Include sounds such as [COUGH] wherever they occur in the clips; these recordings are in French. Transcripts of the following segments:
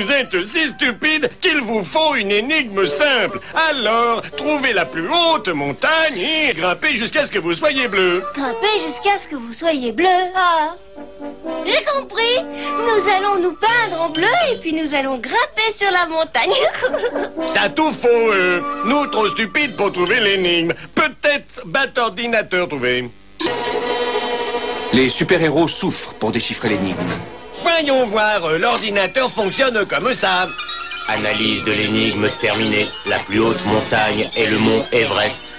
Vous êtes si stupide qu'il vous faut une énigme simple. Alors, trouvez la plus haute montagne et grimpez jusqu'à ce que vous soyez bleu. Grimpez jusqu'à ce que vous soyez bleu. Ah. J'ai compris. Nous allons nous peindre en bleu et puis nous allons grimper sur la montagne. [LAUGHS] Ça tout faux, euh. Nous, trop stupides pour trouver l'énigme. Peut-être bat ordinateur trouvé. Les super-héros souffrent pour déchiffrer l'énigme. Voyons voir, euh, l'ordinateur fonctionne comme ça. Analyse de l'énigme terminée. La plus haute montagne est le mont Everest.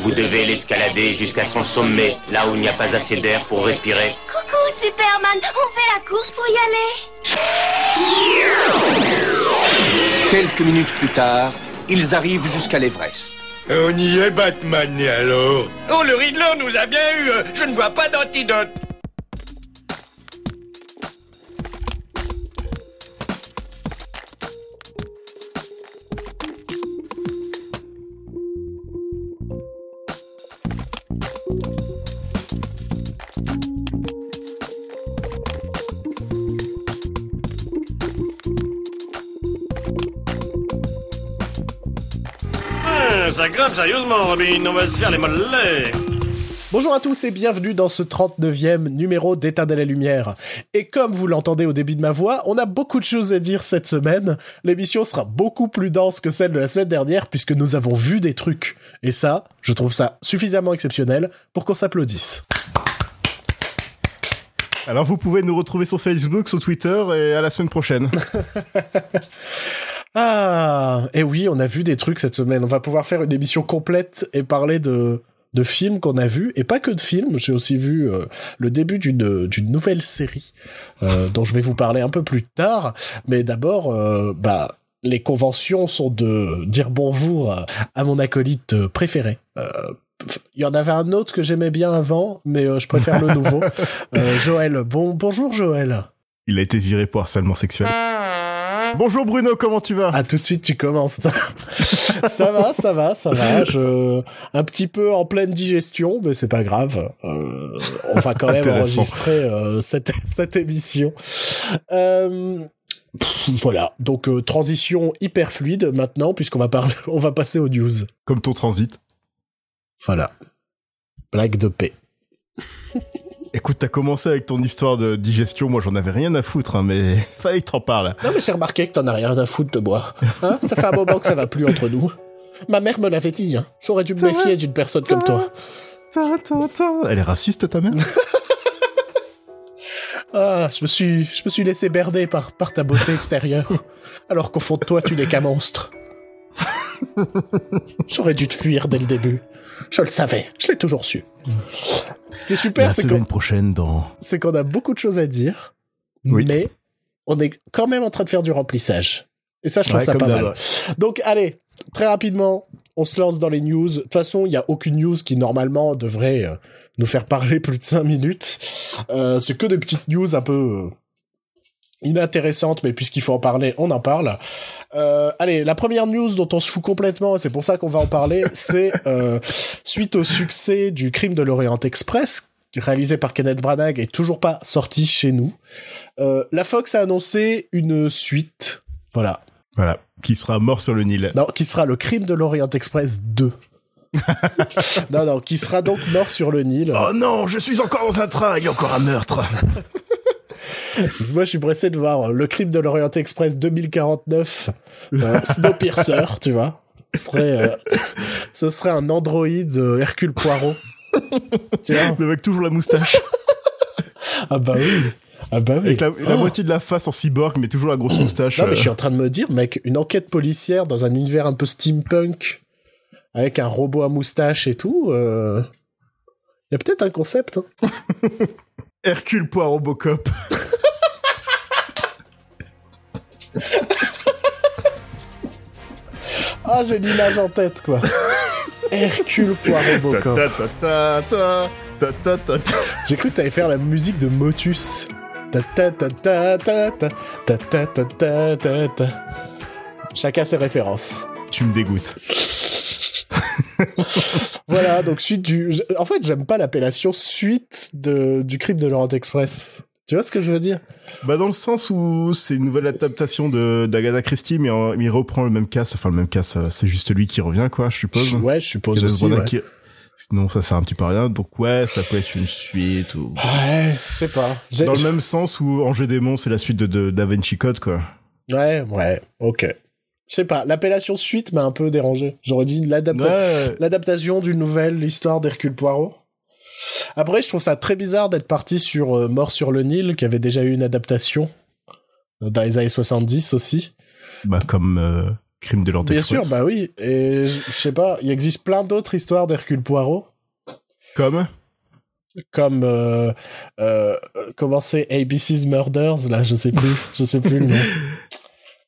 Vous devez l'escalader jusqu'à son sommet, là où il n'y a pas assez d'air pour respirer. Coucou Superman, on fait la course pour y aller. Quelques minutes plus tard, ils arrivent jusqu'à l'Everest. On y est, Batman, et alors? Oh, le Riddler nous a bien eu. euh, Je ne vois pas d'antidote. Ça grimpe sérieusement, Robin. On va se faire les mollets. Bonjour à tous et bienvenue dans ce 39e numéro d'État de la Lumière. Et comme vous l'entendez au début de ma voix, on a beaucoup de choses à dire cette semaine. L'émission sera beaucoup plus dense que celle de la semaine dernière puisque nous avons vu des trucs. Et ça, je trouve ça suffisamment exceptionnel pour qu'on s'applaudisse. Alors vous pouvez nous retrouver sur Facebook, sur Twitter et à la semaine prochaine. [LAUGHS] Ah, et oui, on a vu des trucs cette semaine. On va pouvoir faire une émission complète et parler de de films qu'on a vus et pas que de films. J'ai aussi vu euh, le début d'une d'une nouvelle série euh, dont je vais vous parler un peu plus tard. Mais d'abord, euh, bah les conventions sont de dire bonjour à, à mon acolyte euh, préféré. Euh, il y en avait un autre que j'aimais bien avant, mais euh, je préfère le nouveau. [LAUGHS] Euh, Joël, bon bonjour Joël. Il a été viré pour harcèlement sexuel. Bonjour Bruno, comment tu vas? Ah, tout de suite, tu commences. [LAUGHS] ça va, ça va, ça va. Je... Un petit peu en pleine digestion, mais c'est pas grave. Euh, on va quand même enregistrer euh, cette, cette émission. Euh, pff, voilà. Donc, transition hyper fluide maintenant, puisqu'on va parler, [LAUGHS] on va passer aux news. Comme ton transit. Voilà. Blague de paix. Écoute, t'as commencé avec ton histoire de digestion, moi j'en avais rien à foutre, hein, mais [LAUGHS] fallait que t'en parles. Non, mais j'ai remarqué que t'en as rien à foutre de moi. Hein ça fait un moment que ça va plus entre nous. Ma mère me l'avait dit. Hein. J'aurais dû me méfier d'une personne comme toi. Elle est raciste ta mère? [LAUGHS] Ah, je me suis, je me suis laissé berner par, par ta beauté extérieure, alors qu'au fond de toi, tu n'es qu'un monstre. [LAUGHS] J'aurais dû te fuir dès le début. Je le savais, je l'ai toujours su. Ce qui est super, La c'est semaine qu'on, prochaine dans... c'est qu'on a beaucoup de choses à dire, Oui. mais on est quand même en train de faire du remplissage. Et ça, je trouve Ouais, ça pas mal. Donc, allez, très rapidement, on se lance dans les news. De toute façon, il n'y a aucune news qui, normalement, devrait euh, nous faire parler plus de 5 minutes. Euh, c'est que des petites news un peu euh, inintéressantes, mais puisqu'il faut en parler, on en parle. Euh, allez, la première news dont on se fout complètement, c'est pour ça qu'on va en parler, [LAUGHS] c'est euh, suite au succès du crime de l'Orient Express, réalisé par Kenneth Branagh et toujours pas sorti chez nous. Euh, la Fox a annoncé une suite, voilà, Voilà, qui sera mort sur le Nil. non, qui sera le crime de l'Orient Express 2. [LAUGHS] non, non, qui sera donc mort sur le Nil. Oh non, je suis encore dans un train, il y a encore un meurtre. [LAUGHS] Moi, je suis pressé de voir le crime de l'Orient Express 2049, euh, Snowpiercer, tu vois. Ce serait, euh, ce serait un androïde euh, Hercule Poirot. tu vois Le mec toujours la moustache. Ah bah oui. Ah bah oui. Avec la, la Oh. moitié de la face en cyborg, mais toujours la grosse moustache. Non, mais je suis en train de me dire, mec, une enquête policière dans un univers un peu steampunk, avec un robot à moustache et tout, il y a peut-être un concept. hein. [LAUGHS] Hercule Poirot Bocop. ah, j'ai l'image en tête, quoi. Hercule Poirot Bocop. J'ai cru que t'allais faire la musique de Motus. Chacun ses références. Tu me dégoûtes. Voilà, donc suite du... En fait, j'aime pas l'appellation suite de... du crime de Laurent Express. Tu vois ce que je veux dire? Bah dans le sens où c'est une nouvelle adaptation de d'Agatha Christie, mais en- il reprend le même cast, enfin le même euh, c'est juste lui qui revient quoi, je suppose. Ouais, je suppose aussi. Ouais, qui- Sinon ça sert un petit peu à rien, donc ouais, ça peut être une suite ou... Ouais, je sais pas. Dans le même sens où Angers Démon, c'est la suite de, de Da Vinci Code quoi. Ouais, ouais, ok. Je sais pas, l'appellation suite m'a un peu dérangé. J'aurais dit l'adapta- Ouais, l'adaptation d'une nouvelle histoire d'Hercule Poirot. Après, je trouve ça très bizarre d'être parti sur euh, Mort sur le Nil, qui avait déjà eu une adaptation euh, dans les années 70 aussi. bah comme euh, Crime de l'Orient Bien sûr, bah oui. Et je je sais pas, il existe plein d'autres histoires d'Hercule Poirot, Comme? Comme euh, euh, comment c'est ABC's Murders là, je sais plus, je sais plus le nom. [LAUGHS]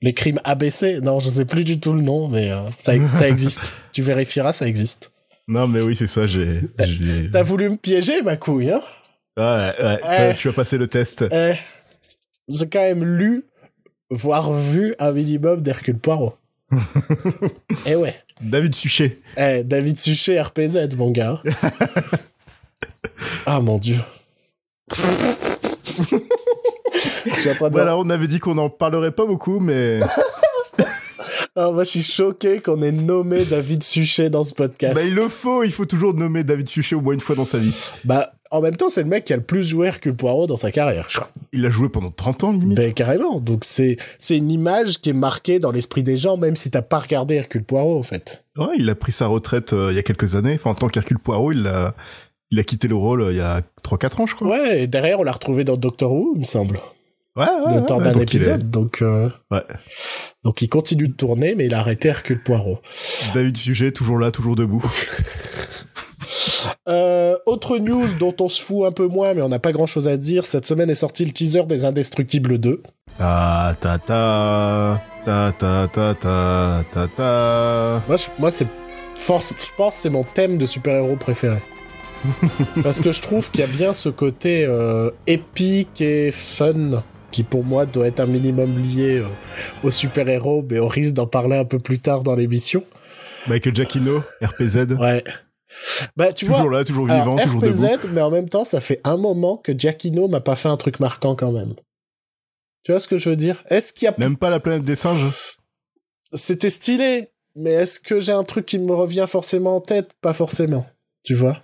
Les crimes ABC, non, je sais plus du tout le nom, mais euh, ça, ça existe. [LAUGHS] tu vérifieras, ça existe. Non mais oui, c'est ça, j'ai... j'ai- T'as voulu me piéger, ma couille, hein? Ouais, ouais, Eh. ouais, tu vas passer le test. Eh, j'ai quand même lu, voire vu un minimum d'Hercule Poirot. [LAUGHS] Eh ouais. David Suchet. Eh, David Suchet, RPZ, mon gars. [LAUGHS] ah, mon dieu. Je suis en train de... Voilà, on avait dit qu'on en parlerait pas beaucoup, mais... [LAUGHS] Ah, moi, je suis choqué qu'on ait nommé David Suchet dans ce podcast. bah il le faut, il faut toujours nommer David Suchet au moins une fois dans sa vie. Bah, en même temps, c'est le mec qui a le plus joué Hercule Poirot dans sa carrière, je crois. Il a joué pendant 30 ans limite. Ben, carrément. Donc, c'est, c'est une image qui est marquée dans l'esprit des gens, même si t'as pas regardé Hercule Poirot, en fait. Ouais, il a pris sa retraite euh, il y a quelques années. Enfin, en tant qu'Hercule Poirot, il a, il a quitté le rôle euh, il y a 3-4 ans, je crois. Ouais, et derrière, on l'a retrouvé dans Doctor Who, il me semble. Ouais, ouais. Le temps d'un épisode, donc. Euh, ouais. Donc il continue de tourner, mais il a arrêté Hercule Poirot. David Sujet, toujours là, toujours debout. [LAUGHS] Euh, autre news dont on se fout un peu moins, mais on n'a pas grand chose à dire. Cette semaine est sorti le teaser des Indestructibles 2. Ta ta ta ta ta ta ta ta. ta. Moi, je, moi c'est force, je pense, c'est mon thème de super-héros préféré. [LAUGHS] Parce que je trouve qu'il y a bien ce côté euh, épique et fun qui pour moi doit être un minimum lié euh, aux super-héros, mais on risque d'en parler un peu plus tard dans l'émission. Michael Giacchino, RPZ. Ouais. Bah tu toujours vois, là, toujours alors, vivant, toujours RPZ, debout. mais en même temps, ça fait un moment que Giacchino m'a pas fait un truc marquant quand même. Tu vois ce que je veux dire? Est-ce qu'il y a Même pas la planète des singes? c'était stylé, mais est-ce que j'ai un truc qui me revient forcément en tête? Pas forcément, tu vois?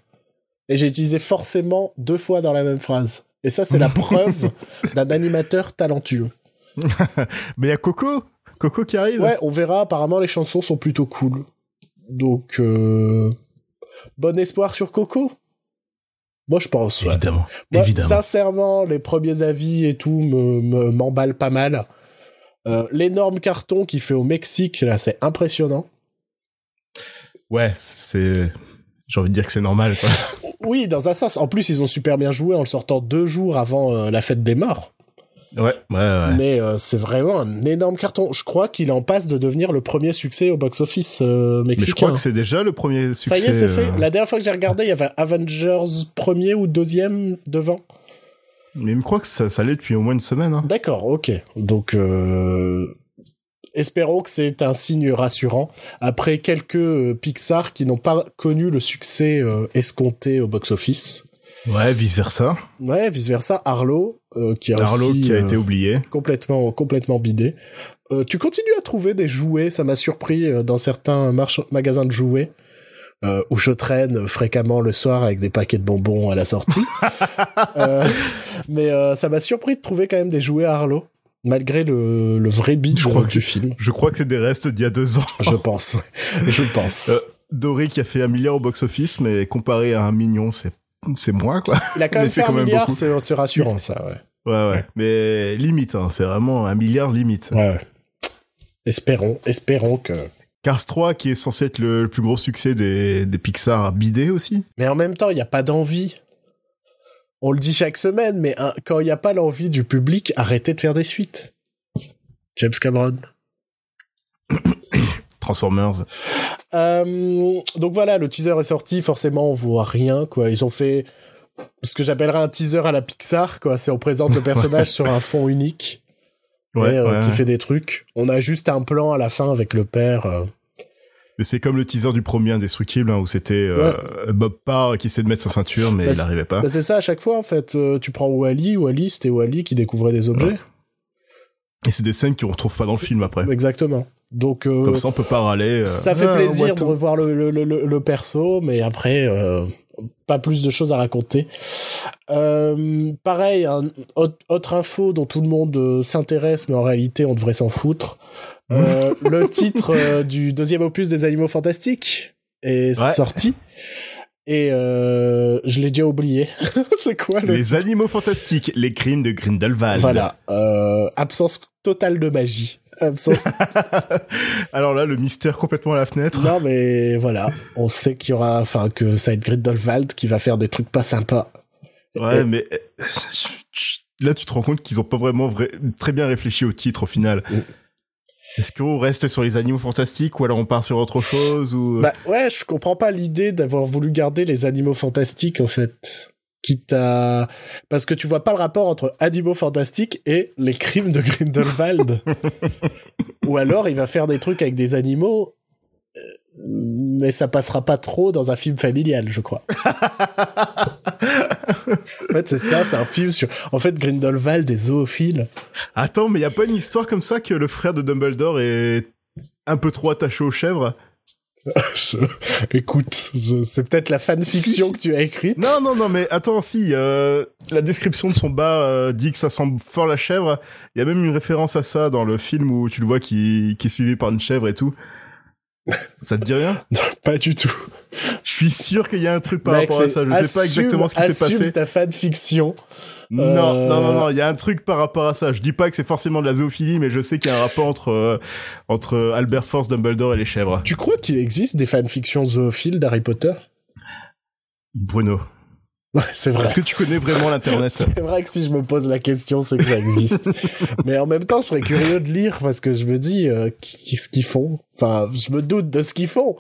Et j'ai utilisé forcément deux fois dans la même phrase. Et ça, c'est la [LAUGHS] preuve d'un animateur talentueux. [LAUGHS] Mais il y a Coco. Coco qui arrive. Ouais, on verra. Apparemment, les chansons sont plutôt cool. Donc, euh... bon espoir sur Coco. Moi, je pense. ouais. Évidemment. Moi, Évidemment. Sincèrement, les premiers avis et tout me me- m'emballent pas mal. Euh, L'énorme carton qu'il fait au Mexique, là, c'est impressionnant. Ouais, c'est. J'ai envie de dire que c'est normal. quoi. [LAUGHS] Oui, dans un sens. En plus, ils ont super bien joué en le sortant deux jours avant euh, la fête des morts. Ouais, ouais, ouais. Mais euh, c'est vraiment un énorme carton. Je crois qu'il en passe de devenir le premier succès au box-office euh, Mais mexicain. je crois que c'est déjà le premier Ça succès. y est, c'est fait. La dernière fois que j'ai regardé, il y avait Avengers premier ou deuxième devant. Mais il me croit que ça, ça l'est depuis au moins une semaine. Hein. D'accord, ok. Donc, euh, espérons que c'est un signe rassurant. Après quelques euh, Pixar qui n'ont pas connu le succès euh, escompté au box-office. Ouais, vice versa. Ouais, vice-versa, Arlo, euh, qui a Arlo aussi qui a euh, été oublié. complètement, complètement bidé. Euh, tu continues à trouver des jouets, ça m'a surpris dans certains magasins de jouets. où je traîne fréquemment le soir avec des paquets de bonbons à la sortie. [LAUGHS] Mais ça m'a surpris de trouver quand même des jouets Arlo, malgré le, le vrai bid Je crois que- du film. Je crois que c'est des restes d'il y a deux ans. Je pense, je pense. Euh, Dory qui a fait un milliard au box-office, mais comparé à un million, c'est c'est moins quoi. Il a quand même fait quand un même milliard, beaucoup. c'est rassurant ça, ouais. Ouais, ouais. Mais limite, hein, c'est vraiment un milliard limite. ouais. ouais. Espérons, espérons que. Cars 3 qui est censé être le, le plus gros succès des, des Pixar bidé aussi. Mais en même temps, il n'y a pas d'envie. On le dit chaque semaine, mais hein, quand il n'y a pas l'envie du public, arrêtez de faire des suites. James Cameron. [COUGHS] Transformers. Euh, donc voilà, le teaser est sorti, forcément on voit rien, quoi. Ils ont fait ce que j'appellerais un teaser à la Pixar, quoi. C'est on présente le [LAUGHS] personnage sur un fond unique. Ouais, et, euh, ouais. qui fait des trucs. On a juste un plan à la fin avec le père euh, c'est comme le teaser du premier Indestructible, hein, où c'était euh, Bob Parr qui essayait de mettre sa ceinture, mais Bah, il n'arrivait pas. Bah, c'est ça à chaque fois en fait. Euh, tu prends Wally, Wally c'était Wally qui découvrait des objets. Et c'est des scènes qu'on retrouve pas dans le film après. Exactement. Donc euh, Comme ça, on peut pas râler. euh, ça fait plaisir de the- revoir le, le, le, le- le perso, mais après euh, pas plus de choses à raconter. Euh, pareil, un, autre, autre info dont tout le monde euh, s'intéresse, mais en réalité on devrait s'en foutre. Euh, [LAUGHS] le titre euh, du deuxième opus des Animaux Fantastiques est Ouais. sorti. Et euh, je l'ai déjà oublié. [LAUGHS] c'est quoi le Les animaux fantastiques, les crimes de Grindelwald. Voilà. Euh, absence totale de magie. Absence. [LAUGHS] Alors là, le mystère complètement à la fenêtre. non, mais voilà. On sait qu'il y aura, enfin, que ça va être Grindelwald qui va faire des trucs pas sympas. Ouais, Et- mais euh, là, tu te rends compte qu'ils ont pas vraiment vrai- très bien réfléchi au titre au final. Mm. Est-ce qu'on reste sur les animaux fantastiques ou alors on part sur autre chose ou Bah, ouais, je comprends pas l'idée d'avoir voulu garder les animaux fantastiques, en fait. Quitte à... Parce que tu vois pas le rapport entre animaux fantastiques et les crimes de Grindelwald. [LAUGHS] Ou alors, il va faire des trucs avec des animaux, euh, mais ça passera pas trop dans un film familial, je crois. [LAUGHS] en fait, c'est ça, c'est un film sur... En fait, Grindelwald est zoophile. Attends, mais y a pas une histoire comme ça que le frère de Dumbledore est un peu trop attaché aux chèvres? Je- [LAUGHS] Écoute, je- c'est peut-être la fanfiction Si, que tu as écrite. Non, non, non, mais attends, si, euh, la description de son bas euh, dit que ça semble fort la chèvre. Il y a même une référence à ça dans le film où tu le vois qui, qui est suivi par une chèvre et tout. Ça te dit rien? [LAUGHS] Pas du tout. Je suis sûr qu'il y a un truc par Mec, rapport à ça. Je sais pas assume- exactement ce qui s'est assume passé. ta fanfiction. Non, Euh, non, non, non, il y a un truc par rapport à ça. Je dis pas que c'est forcément de la zoophilie, mais je sais qu'il y a un rapport entre, euh, entre Albert Force, Dumbledore et les chèvres. Tu crois qu'il existe des fanfictions zoophiles d'Harry Potter? Bruno, Ouais, c'est vrai. est-ce que tu connais vraiment l'internet [LAUGHS] C'est vrai que si je me pose la question, c'est que ça existe. [LAUGHS] Mais en même temps, je serais curieux de lire parce que je me dis, euh, qu'est-ce qu'ils font Enfin, je me doute de ce qu'ils font.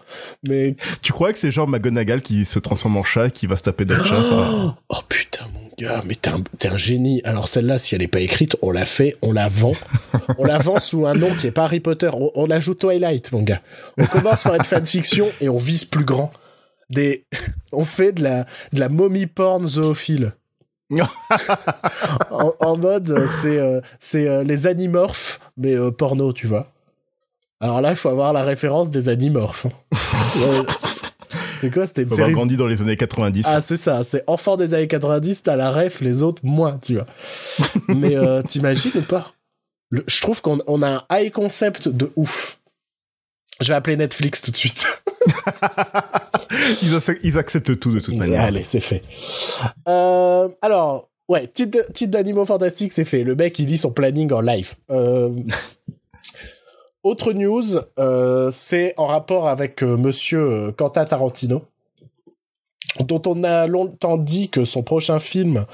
Mais Tu crois que c'est genre McGonagall qui se transforme en chat, qui va se taper d'autres chats enfin, [GASPS] oh putain, mon gars, mais t'es un, t'es un génie. Alors celle-là, si elle est pas écrite, on la fait, on la vend, [LAUGHS] on la vend sous un nom qui est pas Harry Potter. On, on la joue Twilight, mon gars. On commence par une fanfiction et on vise plus grand. Des, [LAUGHS] on fait de la, de la momie porn zoophile. [LAUGHS] en, en mode, euh, c'est, euh, c'est euh, les animorphes, mais euh, porno, tu vois. Alors là, il faut avoir la référence des animorphes. [LAUGHS] c'est- quoi C'était une Faut avoir série grandi dans les années 90. ah, c'est ça, c'est enfant des années 90, t'as la ref, les autres, moins, tu vois. Mais t'imagines ou pas? Le- Je trouve qu'on on a un high concept de ouf. Je vais appeler Netflix tout de suite. [LAUGHS] [LAUGHS] ils, ac- ils acceptent tout de toute manière. Allez, c'est fait. Euh, alors, ouais, titre, d'animaux fantastiques, c'est fait. Le mec, il lit son planning en live. Euh, autre news, euh, c'est en rapport avec monsieur Quentin Tarantino, dont on a longtemps dit que son prochain film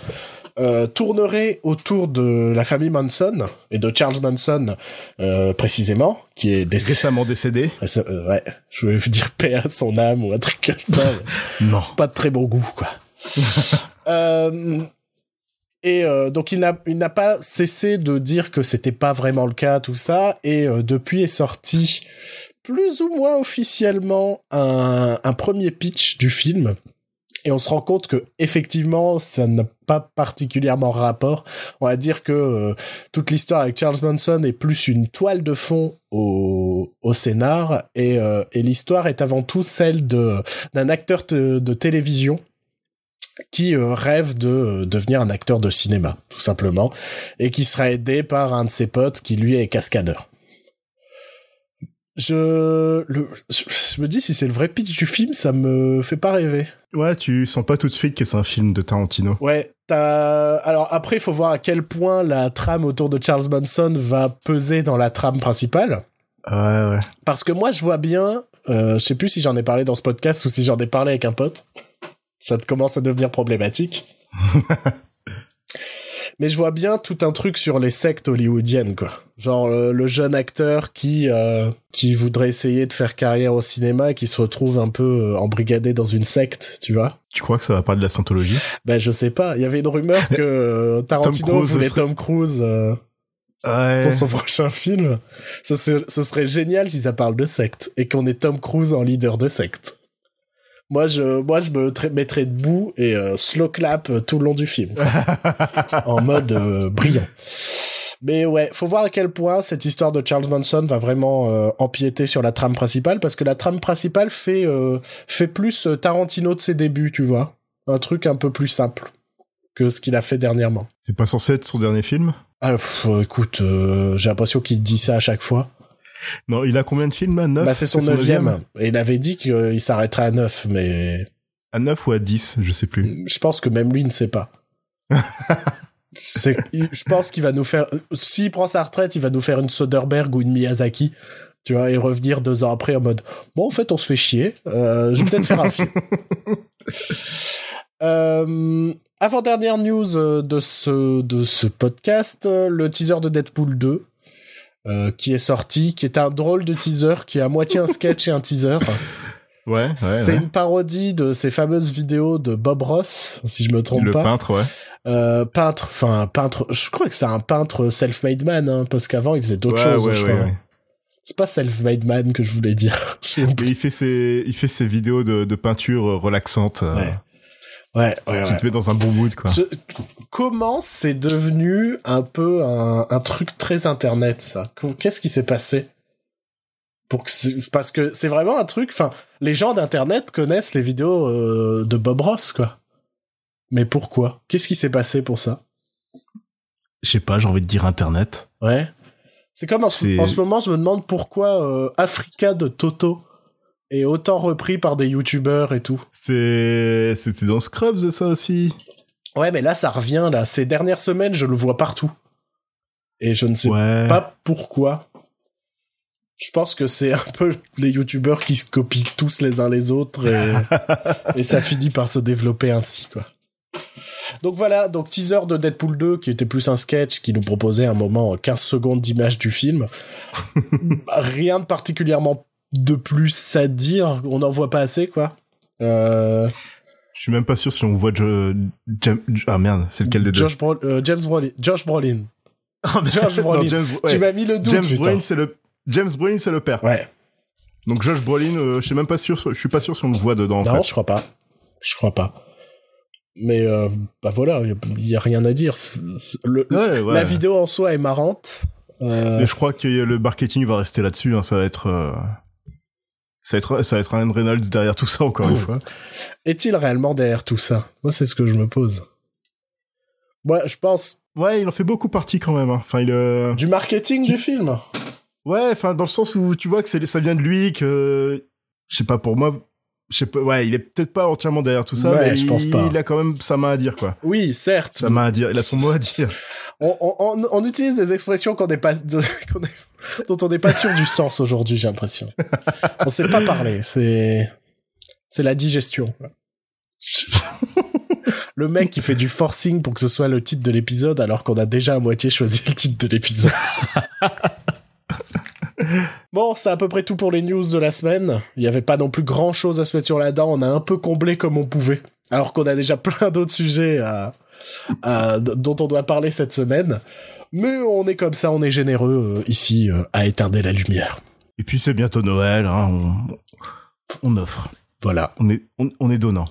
euh, tournerait autour de la famille Manson et de Charles Manson euh, précisément, qui est décédé. Récemment décédé Euh, ouais, je voulais dire paix à son âme ou un truc comme ça. [LAUGHS] Non. pas de très bon goût, quoi. [LAUGHS] Et donc il n'a il n'a pas cessé de dire que c'était pas vraiment le cas, tout ça. Et depuis est sorti plus ou moins officiellement un, un premier pitch du film. Et on se rend compte que effectivement, ça n'a pas particulièrement rapport. On va dire que euh, toute l'histoire avec Charles Manson est plus une toile de fond au, au scénar, et, euh, et l'histoire est avant tout celle de d'un acteur de, télévision qui euh, rêve de euh, devenir un acteur de cinéma, tout simplement, et qui sera aidé par un de ses potes qui lui est cascadeur. Je, le, je, je me dis si c'est le vrai pitch du film, ça me fait pas rêver. Ouais, tu sens pas tout de suite que c'est un film de Tarantino. Ouais, t'as... Alors après, il faut voir à quel point la trame autour de Charles Manson va peser dans la trame principale. Ouais, ouais. Parce que moi, je vois bien, euh, je sais plus si j'en ai parlé dans ce podcast ou si j'en ai parlé avec un pote. Ça te commence à devenir problématique. [LAUGHS] Mais je vois bien tout un truc sur les sectes hollywoodiennes, quoi. Genre le, le jeune acteur qui euh, qui voudrait essayer de faire carrière au cinéma, et qui se retrouve un peu euh, embrigadé dans une secte, tu vois. Tu crois que ça va pas de la scientologie? Ben je sais pas. Il y avait une rumeur que euh, [LAUGHS] Tarantino voulait serait- Tom Cruise. euh, Ouais. pour son [LAUGHS] prochain film. Ce serait, ce serait génial si ça parle de secte et qu'on ait Tom Cruise en leader de secte. Moi, je, moi, je me tra- mettrais debout et euh, slow clap euh, tout le long du film, [LAUGHS] en mode euh, brillant. Mais ouais, faut voir à quel point cette histoire de Charles Manson va vraiment euh, empiéter sur la trame principale, parce que la trame principale fait euh, fait plus Tarantino de ses débuts, tu vois, un truc un peu plus simple que ce qu'il a fait dernièrement. C'est pas censé être son dernier film? Ah, pff, écoute, euh, j'ai l'impression qu'il dit ça à chaque fois. Non, il a combien de films là 9 bah, c'est son neuvième. Et il avait dit qu'il s'arrêterait à neuf, mais À 9 ou à 10, je sais plus. je pense que même lui ne sait pas. [LAUGHS] je pense qu'il va nous faire, s'il prend sa retraite, il va nous faire une Soderbergh ou une Miyazaki, tu vois, et revenir deux ans après en mode, bon, en fait, on se fait chier, euh, je vais peut-être faire un film. [LAUGHS] Euh, avant-dernière news euh, de ce, de ce podcast, le teaser de Deadpool 2, euh, qui est sorti, qui est un drôle de teaser, qui est à moitié un sketch et un teaser. [LAUGHS] Ouais, ouais. c'est ouais. une parodie de ces fameuses vidéos de Bob Ross, si je me trompe Le pas. peintre, ouais. Euh, peintre, enfin peintre, je crois que c'est un peintre self-made man, hein, parce qu'avant il faisait d'autres Ouais, choses, je crois. C'est pas self-made man que je voulais dire. [LAUGHS] Mais il fait ses, il fait ses vidéos de, de peinture relaxante, euh, Ouais. Ouais, ouais, ouais. te met dans un bon mood, quoi. Ce- comment c'est devenu un peu un, un truc très internet, ça? Qu'est-ce qui s'est passé? Pour que parce que c'est vraiment un truc. Enfin, les gens d'internet connaissent les vidéos euh, de Bob Ross, quoi. Mais pourquoi? Qu'est-ce qui s'est passé pour ça? Je sais pas, j'ai envie de dire Internet. Ouais. C'est comme en, ce- C'est- en ce moment, je me demande pourquoi euh, Africa de Toto est autant repris par des youtubeurs et tout. C'est, c'était dans Scrubs, ça aussi. Ouais, mais là, ça revient, là. Ces dernières semaines, je le vois partout. Et je ne sais Ouais. pas pourquoi. Je pense que c'est un peu les youtubeurs qui se copient tous les uns les autres et, [LAUGHS] et ça finit par se développer ainsi, quoi. Donc voilà, donc teaser de Deadpool 2 qui était plus un sketch qui nous proposait un moment euh, 15 secondes d'image du film. [LAUGHS] Rien de particulièrement de plus à dire, on n'en voit pas assez quoi. Euh, Je suis même pas sûr si on voit Jo- Jam- ah merde, c'est lequel des deux Josh Bro- euh, James Brolin, Josh Brolin. [LAUGHS] Ah, mais- Josh non, Brolin. James, Tu ouais. m'as mis le doute, James putain. Brolin, c'est le James Brolin, c'est le père. Ouais. Donc Josh Brolin, euh, je suis même pas sûr, je suis pas sûr si on le voit dedans. En non, fait. je crois pas. Je crois pas. Mais euh, bah voilà, il y, a rien à dire. Le- Ouais, ouais. La vidéo en soi est marrante. Mais je crois que le marketing va rester là-dessus. Hein, ça va être, ça va être, ça va être Ryan Reynolds derrière tout ça encore une fois. Est-il réellement derrière tout ça? Moi, c'est ce que je me pose. Moi, je pense Ouais, il en fait beaucoup partie quand même. hein. Enfin, il. euh, du marketing du film? Ouais, enfin dans le sens où tu vois que ça vient de lui, que je sais pas pour moi. Je sais pas, ouais, il est peut-être pas entièrement derrière tout ça, Ouais, mais je pense il, pas. il a quand même sa main à dire, quoi. Oui, certes. Sa main à dire, il a son mot à dire. [LAUGHS] On, on- on- on utilise des expressions qu'on n'est pas, [LAUGHS] qu'on [LAUGHS] dont on n'est pas sûr du sens aujourd'hui, j'ai l'impression. On sait pas parler. C'est, c'est la digestion. Le mec qui fait du forcing pour que ce soit le titre de l'épisode alors qu'on a déjà à moitié choisi le titre de l'épisode. [LAUGHS] Bon, c'est à peu près tout pour les news de la semaine. Il n'y avait pas non plus grand chose à se mettre sur la dent. On a un peu comblé comme on pouvait. Alors qu'on a déjà plein d'autres sujets à, à- dont on doit parler cette semaine. Mais on est comme ça, on est généreux euh, ici euh, à éteindre la lumière. Et puis c'est bientôt Noël, hein, on, on offre, Voilà. on est, on, on est donnant.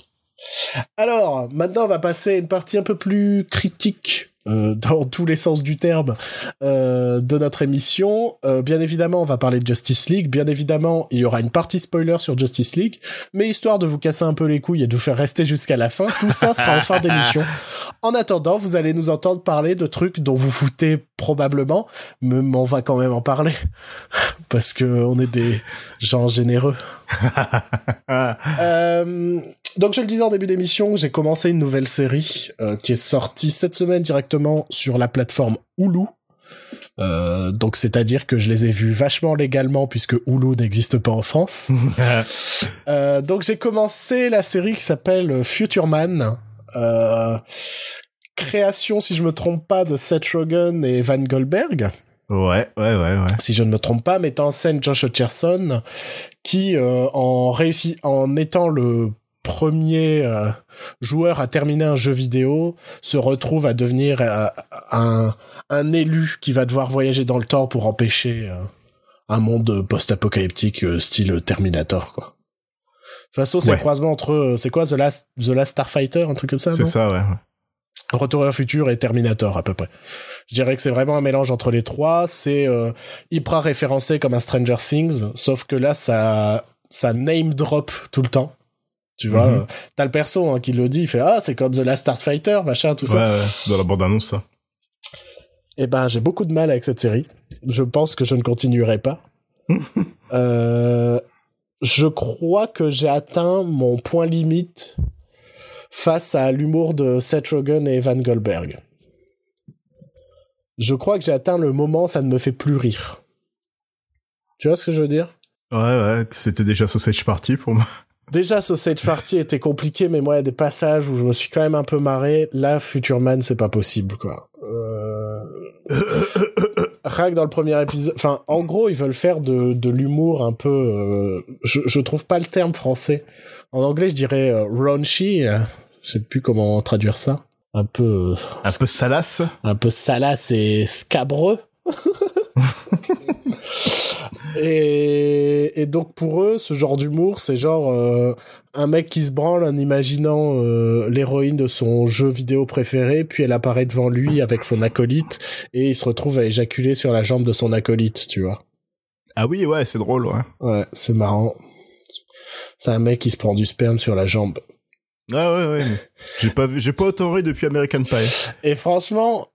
Alors, maintenant, on va passer à une partie un peu plus critique. Euh, dans tous les sens du terme euh, de notre émission. Euh, bien évidemment, on va parler de Justice League. Bien évidemment, il y aura une partie spoiler sur Justice League. Mais histoire de vous casser un peu les couilles et de vous faire rester jusqu'à la fin, tout ça sera en fin d'émission. [LAUGHS] En attendant, vous allez nous entendre parler de trucs dont vous foutez probablement, mais on va quand même en parler. [LAUGHS] Parce que on est des gens généreux. [LAUGHS] Euh, donc je le disais en début d'émission, j'ai commencé une nouvelle série euh, qui est sortie cette semaine directement sur la plateforme Hulu. Euh, donc c'est-à-dire que je les ai vus vachement légalement puisque Hulu n'existe pas en France. [LAUGHS] Euh, donc j'ai commencé la série qui s'appelle Future Man. Euh, création, si je me trompe pas, de Seth Rogen et Van Goldberg Ouais, ouais, ouais, ouais. si je ne me trompe pas, mettant en scène Josh Hutcherson, qui, euh, en réussi, en étant le premier euh, joueur à terminer un jeu vidéo se retrouve à devenir euh, un, un élu qui va devoir voyager dans le temps pour empêcher euh, un monde post-apocalyptique style Terminator, quoi. De toute façon, c'est Ouais. le croisement entre, c'est quoi, The Last, The Last Starfighter, un truc comme ça, C'est ça, ouais. Retour vers le futur et Terminator à peu près. Je dirais que c'est vraiment un mélange entre les trois. C'est euh, hyper référencé comme un Stranger Things, sauf que là ça ça name drop tout le temps. Tu vois, Mhm. euh, t'as le perso hein, qui le dit, il fait ah c'est comme The Last Starfighter machin tout Ouais, ça. ouais, c'est dans la bande-annonce, ça. Eh ben j'ai beaucoup de mal avec cette série. Je pense que je ne continuerai pas. [LAUGHS] euh, je crois que j'ai atteint mon point limite face à l'humour de Seth Rogen et Evan Goldberg. Je crois que j'ai atteint le moment, ça ne me fait plus rire. Tu vois ce que je veux dire? Ouais, ouais, c'était déjà Sausage Party pour moi. Déjà, Sausage Party était compliqué, mais moi, il y a des passages où je me suis quand même un peu marré. Là, Future Man, c'est pas possible, quoi. Euh... Que dans le premier épisode... Enfin, en gros, ils veulent faire de, de l'humour un peu... euh, Je, je trouve pas le terme français. En anglais, je dirais euh, raunchy. Je sais plus comment traduire ça. Un peu... euh, Un peu salace. un peu salace et scabreux. [LAUGHS] et, et donc pour eux, ce genre d'humour, c'est genre euh, un mec qui se branle en imaginant euh, l'héroïne de son jeu vidéo préféré, puis elle apparaît devant lui avec son acolyte, et il se retrouve à éjaculer sur la jambe de son acolyte, tu vois. Ah oui, ouais, c'est drôle, ouais. Ouais, c'est marrant. C'est un mec qui se prend du sperme sur la jambe. Ah ouais, ouais. mais [LAUGHS] J'ai pas vu, j'ai pas autoré depuis American Pie. Et franchement,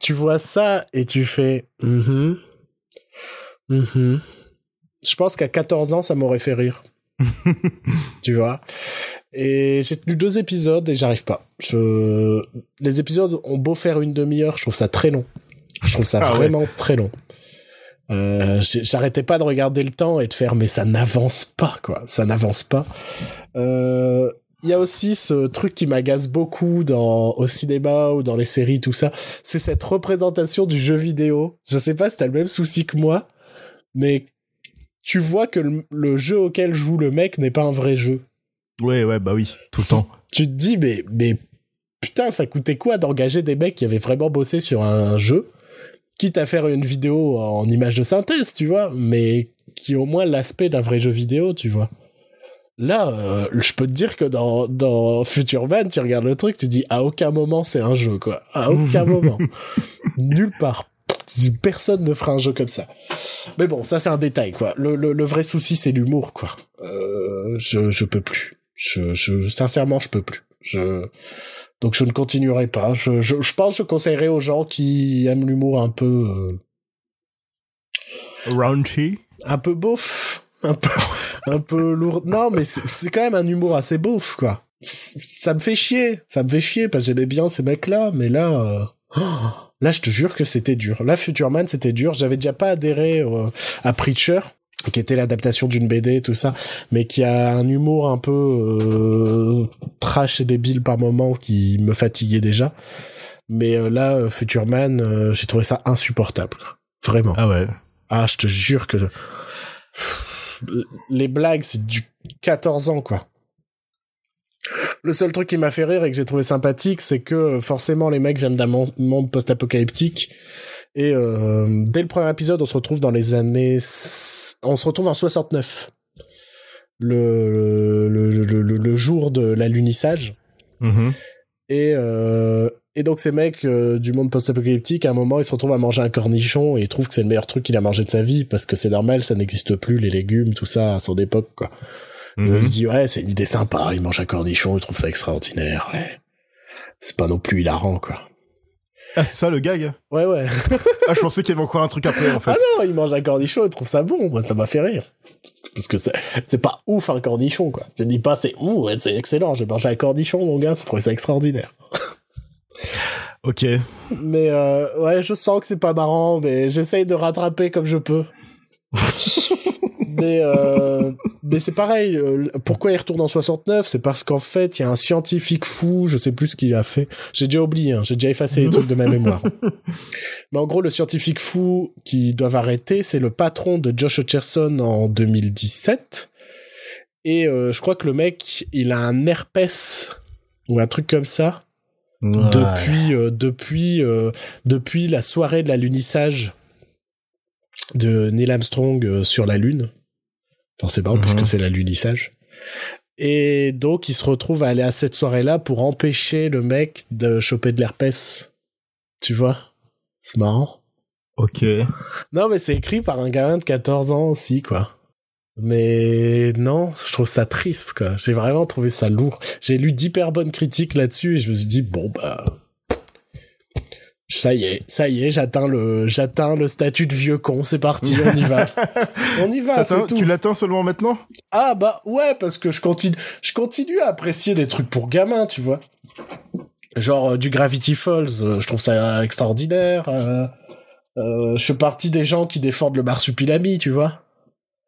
tu vois ça et tu fais mhm mhm. Je pense qu'à 14 ans, ça m'aurait fait rire. [LAUGHS] tu vois? Et j'ai tenu deux épisodes et j'arrive pas. Je... Les épisodes ont beau faire une demi-heure, je trouve ça très long. Je trouve ça Ah ouais. vraiment très long. Euh, J'arrêtais pas de regarder le temps et de faire, mais ça n'avance pas, quoi. Ça n'avance pas. Euh, il y a aussi ce truc qui m'agace beaucoup dans au cinéma ou dans les séries tout ça, c'est cette représentation du jeu vidéo. Je sais pas si t'as le même souci que moi, mais tu vois que le, le jeu auquel joue le mec n'est pas un vrai jeu. Ouais, ouais, bah oui, tout le temps. Tu te dis mais mais putain, ça coûtait quoi d'engager des mecs qui avaient vraiment bossé sur un jeu, quitte à faire une vidéo en image de synthèse, tu vois, mais qui au moins l'aspect d'un vrai jeu vidéo, tu vois. Là, euh, je peux te dire que dans, dans Future Man, tu regardes le truc, tu dis à aucun moment c'est un jeu, quoi. À aucun [LAUGHS] moment. Nulle part. Personne ne fera un jeu comme ça. Mais bon, ça c'est un détail, quoi. Le, le, le vrai souci, c'est l'humour, quoi. Euh, je, je peux plus. Je, je, sincèrement, je peux plus. Je, donc je ne continuerai pas. Je, je, je pense que je conseillerais aux gens qui aiment l'humour un peu, euh, Raunchy. un peu beauf, un peu, un peu lourd. Non, mais c'est quand même un humour assez beauf, quoi. Ça me fait chier. Ça me fait chier parce que j'aimais bien ces mecs-là, mais là, euh, oh, là, je te jure que c'était dur. Là, Future Man, c'était dur. J'avais déjà pas adhéré euh, à Preacher qui était l'adaptation d'une BD et tout ça, mais qui a un humour un peu euh, trash et débile par moment qui me fatiguait déjà. Mais euh, là, euh, Future Man, euh, j'ai trouvé ça insupportable. Vraiment. Ah ouais. Ah, je te jure que les blagues, c'est du 14 ans, quoi. Le seul truc qui m'a fait rire et que j'ai trouvé sympathique, c'est que euh, forcément les mecs viennent d'un mon- monde post-apocalyptique et euh, dès le premier épisode, on se retrouve dans les années, on se retrouve en 69, le le, le, le, jour de l'alunissage. Mhm. Et, euh, et donc ces mecs euh, du monde post-apocalyptique, à un moment, ils se retrouvent à manger un cornichon et ils trouvent que c'est le meilleur truc qu'il a mangé de sa vie parce que c'est normal, ça n'existe plus, les légumes, tout ça, à son époque, quoi. Mhm. on se dit, ouais, c'est une idée sympa, il mange un cornichon, il trouve ça extraordinaire, ouais. C'est pas non plus hilarant, quoi. Ah, c'est ça le gag Ouais, ouais. [LAUGHS] Ah, je pensais qu'il y avait encore un truc après, en fait. Ah non, il mange un cornichon, il trouve ça bon, moi, ça m'a fait rire. Parce que c'est c'est pas ouf un cornichon, quoi. Je dis pas, c'est ouh, ouais, c'est excellent, j'ai mangé un cornichon, mon gars, j'ai trouvé ça extraordinaire. Ok. Mais euh, ouais, je sens que c'est pas marrant, mais j'essaye de rattraper comme je peux. [LAUGHS] mais euh, mais c'est pareil. euh, pourquoi il retourne en 69 C'est parce qu'en fait, il y a un scientifique fou, je sais plus ce qu'il a fait. J'ai déjà oublié, hein, j'ai déjà effacé les trucs de ma [LAUGHS] mémoire. mais en gros, le scientifique fou qui doivent arrêter, c'est le patron de Josh Hutcherson en 2017. Et euh, je crois que le mec, il a un herpès ou un truc comme ça Ouais. depuis depuis depuis la soirée de l'alunissage de Neil Armstrong sur la lune. Forcément, Mhm. puisque c'est l'alunissage. Et donc, il se retrouve à aller à cette soirée-là pour empêcher le mec de choper de l'herpès. Tu vois? C'est marrant. Ok. Non, mais c'est écrit par un gamin de 14 ans aussi, quoi. Mais non, je trouve ça triste, quoi. J'ai vraiment trouvé ça lourd. J'ai lu d'hyper bonnes critiques là-dessus et je me suis dit, bon, bah. Ça y est, ça y est, j'atteins le, j'atteins le statut de vieux con, c'est parti, on y va. [LAUGHS] on y va, tout. tu l'atteins seulement maintenant? Ah bah ouais, parce que je continue, je continue à apprécier des trucs pour gamins, tu vois. Genre euh, du Gravity Falls, euh, je trouve ça extraordinaire. euh, je suis parti des gens qui défendent le marsupilami, tu vois.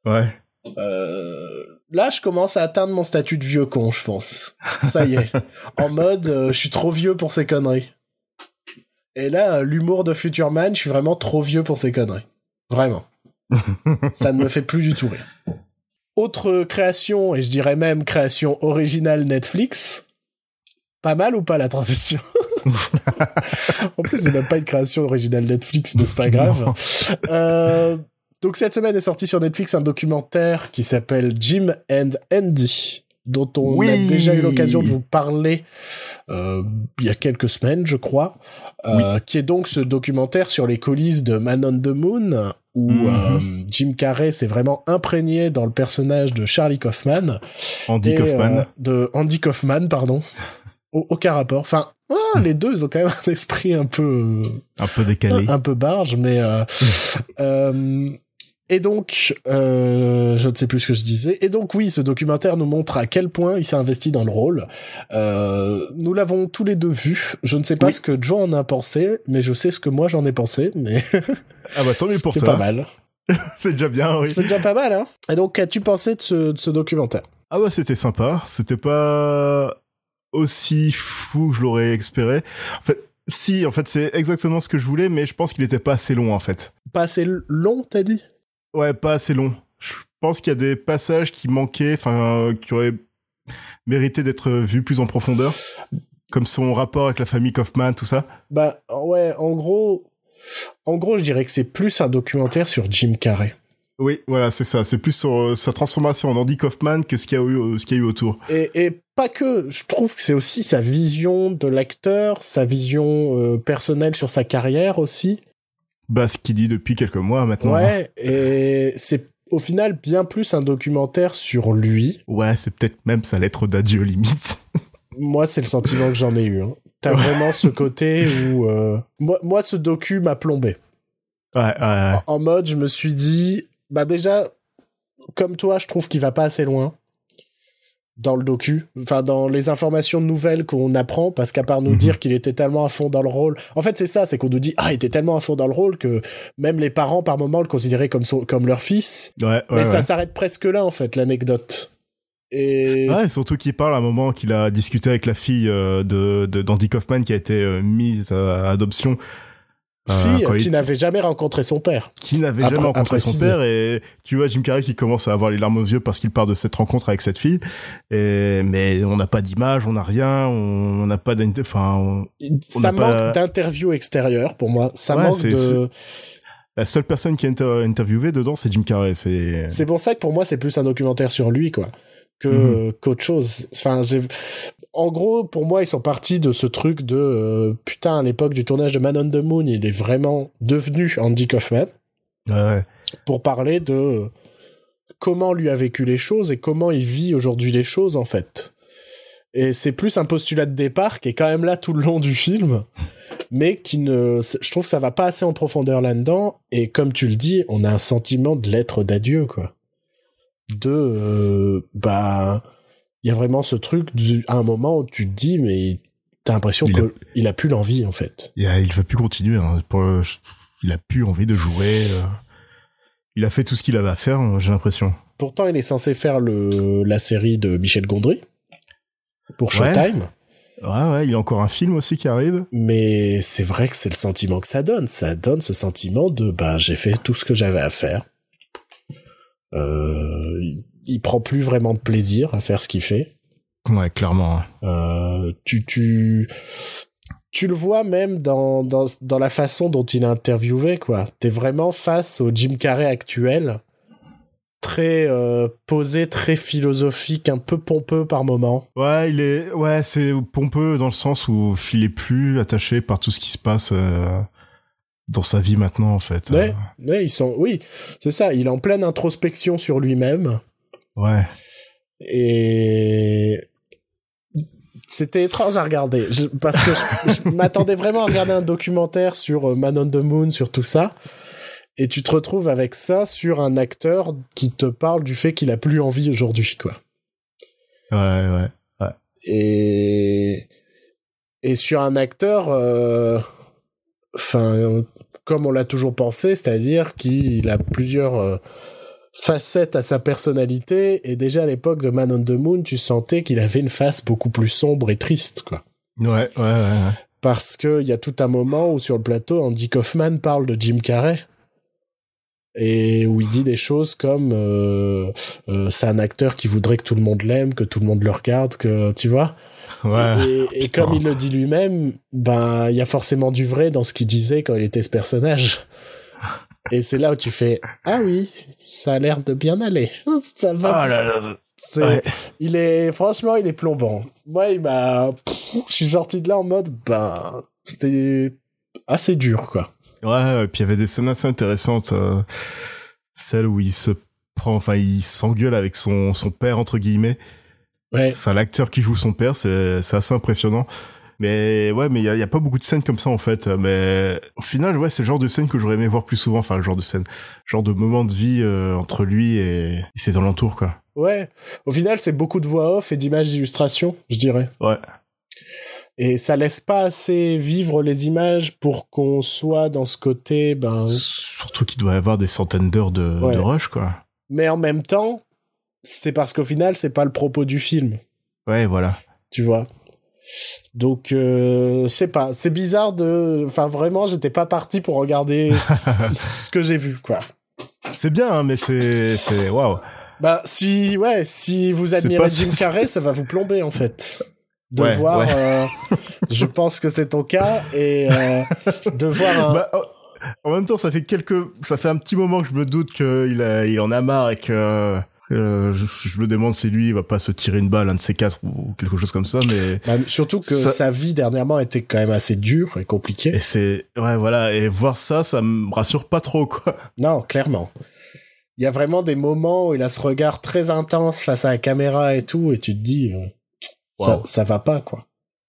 Ouais. Là, je commence à atteindre mon statut de vieux con, je pense. Ça y est. [LAUGHS] en mode, je suis trop vieux pour ces conneries. Et là, l'humour de Futurman, je suis vraiment trop vieux pour ces conneries. Vraiment. [LAUGHS] Ça ne me fait plus du tout rire. Autre création, et je dirais même création originale Netflix. Pas mal ou pas la transition [LAUGHS] En plus, c'est même pas une création originale Netflix, mais c'est pas grave. Euh, donc cette semaine est sorti sur Netflix un documentaire qui s'appelle Jim and Andy, dont on Oui. a déjà eu l'occasion de vous parler euh, il y a quelques semaines, je crois, euh, qui est donc ce documentaire sur les coulisses de Man on the Moon, où Mhm. euh, Jim Carrey s'est vraiment imprégné dans le personnage de Charlie Kaufman. Andy et, Kaufman. euh, de Andy Kaufman, pardon. [LAUGHS] Au- aucun rapport. Enfin, ah, les deux, ils ont quand même un esprit un peu Un peu décalé. un peu barge, mais euh, [LAUGHS] euh, et donc euh, je ne sais plus ce que je disais. Et donc oui, ce documentaire nous montre à quel point il s'est investi dans le rôle. Euh, nous l'avons tous les deux vu. Je ne sais pas Oui. ce que Joe en a pensé, mais je sais ce que moi j'en ai pensé. Mais [LAUGHS] Ah bah tant mieux pour c'est toi. pas mal. [LAUGHS] C'est déjà bien, oui. C'est déjà pas mal, hein. Et donc qu'as-tu pensé de ce, de ce documentaire? Ah bah c'était sympa. C'était pas aussi fou que je l'aurais espéré. En fait, si, en fait, c'est exactement ce que je voulais, mais je pense qu'il était pas assez long, en fait. Pas assez long, t'as dit? Ouais, pas assez long. Je pense qu'il y a des passages qui manquaient, enfin, euh, qui auraient mérité d'être vus plus en profondeur. Comme son rapport avec la famille Kaufman, tout ça. Bah ouais, en gros, en gros, je dirais que c'est plus un documentaire sur Jim Carrey. Oui, voilà, c'est ça. C'est plus sur euh, sa transformation en Andy Kaufman que ce qu'il y a eu, euh, ce qu'il y a eu autour. Et, et pas que, je trouve que c'est aussi sa vision de l'acteur, sa vision euh, personnelle sur sa carrière aussi. Bah, ce qu'il dit depuis quelques mois maintenant. hein. Ouais, et c'est au final bien plus un documentaire sur lui. Ouais, c'est peut-être même sa lettre d'adieu, limite. [LAUGHS] Moi, c'est le sentiment que j'en ai eu. Hein. T'as vraiment ce côté où... euh, Moi, moi, ce docu m'a plombé. Ouais, ouais. En mode, je me suis dit... Bah déjà, comme toi, je trouve qu'il va pas assez loin dans le docu, enfin dans les informations nouvelles qu'on apprend, parce qu'à part nous Mhm. dire qu'il était tellement à fond dans le rôle, en fait c'est ça, c'est qu'on nous dit ah il était tellement à fond dans le rôle que même les parents par moment le considéraient comme son, comme leur fils, Ouais, ouais, mais ouais. ça s'arrête presque là en fait l'anecdote. Et Ouais, surtout qu'il parle à un moment qu'il a discuté avec la fille euh, de de- d'Andy Kaufman qui a été euh, mise à adoption, euh, quand il- qui n'avait jamais rencontré son père. qui n'avait jamais rencontré son père et tu vois Jim Carrey qui commence à avoir les larmes aux yeux parce qu'il part de cette rencontre avec cette fille et mais on n'a pas d'image, on n'a rien, on n'a pas d'inter- enfin on- ça pas- manque d'interview extérieure pour moi, ça Ouais, manque de... la seule personne qui est inter- interviewée dedans c'est Jim Carrey, c'est C'est pour ça que pour moi, c'est plus un documentaire sur lui, quoi, que Mhm. qu'autre chose. Enfin, en gros, pour moi, ils sont partis de ce truc de euh, putain à l'époque du tournage de Man on the Moon, il est vraiment devenu Andy Kaufman ouais, ouais. pour parler de comment lui a vécu les choses et comment il vit aujourd'hui les choses en fait. Et c'est plus un postulat de départ qui est quand même là tout le long du film, mais qui ne, je trouve que ça va pas assez en profondeur là-dedans. Et comme tu le dis, on a un sentiment de lettre d'adieu, quoi. De, euh, bah, il y a vraiment ce truc du, à un moment où tu te dis, mais t'as l'impression Il a- qu'il a plus l'envie en fait. Il, a- il veut plus continuer. Hein. Pour, il a plus envie de jouer. euh. Il a fait tout ce qu'il avait à faire, hein, j'ai l'impression. Pourtant, il est censé faire le, la série de Michel Gondry pour Ouais. Showtime. Ouais, ouais, il y a encore un film aussi qui arrive. Mais c'est vrai que c'est le sentiment que ça donne. Ça donne ce sentiment de bah j'ai fait tout ce que j'avais à faire. Euh, il prend plus vraiment de plaisir à faire ce qu'il fait. Ouais, clairement. Euh, tu, tu, tu le vois même dans, dans, dans la façon dont il est interviewé, quoi. T'es vraiment face au Jim Carrey actuel, très euh, posé, très philosophique, un peu pompeux par moment. Ouais, il est, ouais, c'est pompeux dans le sens où il est plus attaché par tout ce qui se passe euh, dans sa vie maintenant, en fait. Ouais, ouais, ils sont, oui, c'est ça. Il est en pleine introspection sur lui-même. Ouais. Et c'était étrange à regarder je, parce que je, je [LAUGHS] m'attendais vraiment à regarder un documentaire sur euh, Man on the Moon, sur tout ça. Et tu te retrouves avec ça sur un acteur qui te parle du fait qu'il a plus envie aujourd'hui, quoi. Ouais, ouais, ouais. Et et sur un acteur, enfin, euh, comme on l'a toujours pensé, c'est-à-dire qu'il a plusieurs euh, facettes à sa personnalité. Et déjà à l'époque de Man on the Moon, tu sentais qu'il avait une face beaucoup plus sombre et triste, quoi. Ouais, ouais, ouais. ouais. Parce que il y a tout un moment où sur le plateau, Andy Kaufman parle de Jim Carrey et où il dit des choses comme euh, euh, c'est un acteur qui voudrait que tout le monde l'aime, que tout le monde le regarde, que tu vois. Ouais. Et, et comme il le dit lui-même, ben il y a forcément du vrai dans ce qu'il disait quand il était ce personnage. Et c'est là où tu fais ah oui, ça a l'air de bien aller. [LAUGHS] Ça va. Ah là là. C'est- Ouais. Il est franchement, il est plombant. Moi, il m'a. Je suis sorti de là en mode, ben, c'était assez dur, quoi. Ouais, et puis il y avait des scènes assez intéressantes. euh, celle où il se prend, enfin, il s'engueule avec son, son père, entre guillemets. Ouais. Enfin, l'acteur qui joue son père, c'est c'est assez impressionnant. Mais ouais, mais il y a, il y a pas beaucoup de scènes comme ça en fait. Mais au final, ouais, c'est le genre de scène que j'aurais aimé voir plus souvent. Enfin, le genre de scène, genre de moment de vie euh, entre lui et, et ses alentours, quoi. Ouais. Au final, c'est beaucoup de voix off et d'images d'illustration, je dirais. Ouais. Et ça laisse pas assez vivre les images pour qu'on soit dans ce côté, ben. Surtout qu'il doit y avoir des centaines d'heures de, Ouais. de rush, quoi. Mais en même temps, c'est parce qu'au final, c'est pas le propos du film. Ouais, voilà. tu vois. Donc, euh, c'est pas, c'est bizarre de, enfin vraiment, j'étais pas parti pour regarder [LAUGHS] ce que j'ai vu, quoi. C'est bien, hein, mais c'est, c'est, waouh. Bah, si, ouais, si vous admirez Jim Carrey, ça va vous plomber, en fait. De Ouais, voir, ouais. euh, je pense que c'est ton cas, et euh, de voir un... Bah, oh, en même temps, ça fait quelques, ça fait un petit moment que je me doute qu'il a, il en a marre et que euh, je, je me demande si lui il va pas se tirer une balle, un de ces quatre ou quelque chose comme ça. Mais bah, surtout que ça- sa vie dernièrement était quand même assez dure et compliquée. et c'est, ouais, voilà, et voir ça, ça me rassure pas trop, quoi. Non, clairement. Il y a vraiment des moments où il a ce regard très intense face à la caméra et tout, et tu te dis, euh, ça, ça va pas, quoi.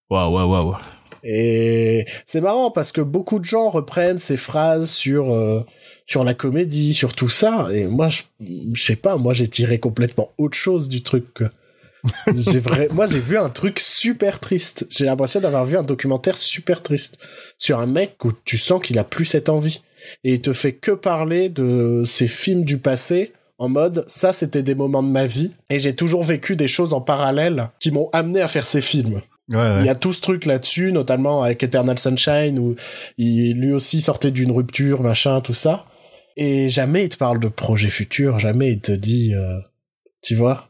Waouh, waouh, waouh. Et c'est marrant parce que beaucoup de gens reprennent ces phrases sur euh, sur la comédie, sur tout ça. Et moi, je, je sais pas, moi j'ai tiré complètement autre chose du truc. [LAUGHS] j'ai vrai, moi j'ai vu un truc super triste. J'ai l'impression d'avoir vu un documentaire super triste sur un mec où tu sens qu'il a plus cette envie et il te fait que parler de ses films du passé. En mode, ça c'était des moments de ma vie et j'ai toujours vécu des choses en parallèle qui m'ont amené à faire ces films. Ouais, ouais. Il y a tout ce truc là-dessus, notamment avec Eternal Sunshine, où il lui aussi sortait d'une rupture, machin, tout ça. Et jamais il te parle de projet futur, jamais il te dit, euh, tu vois,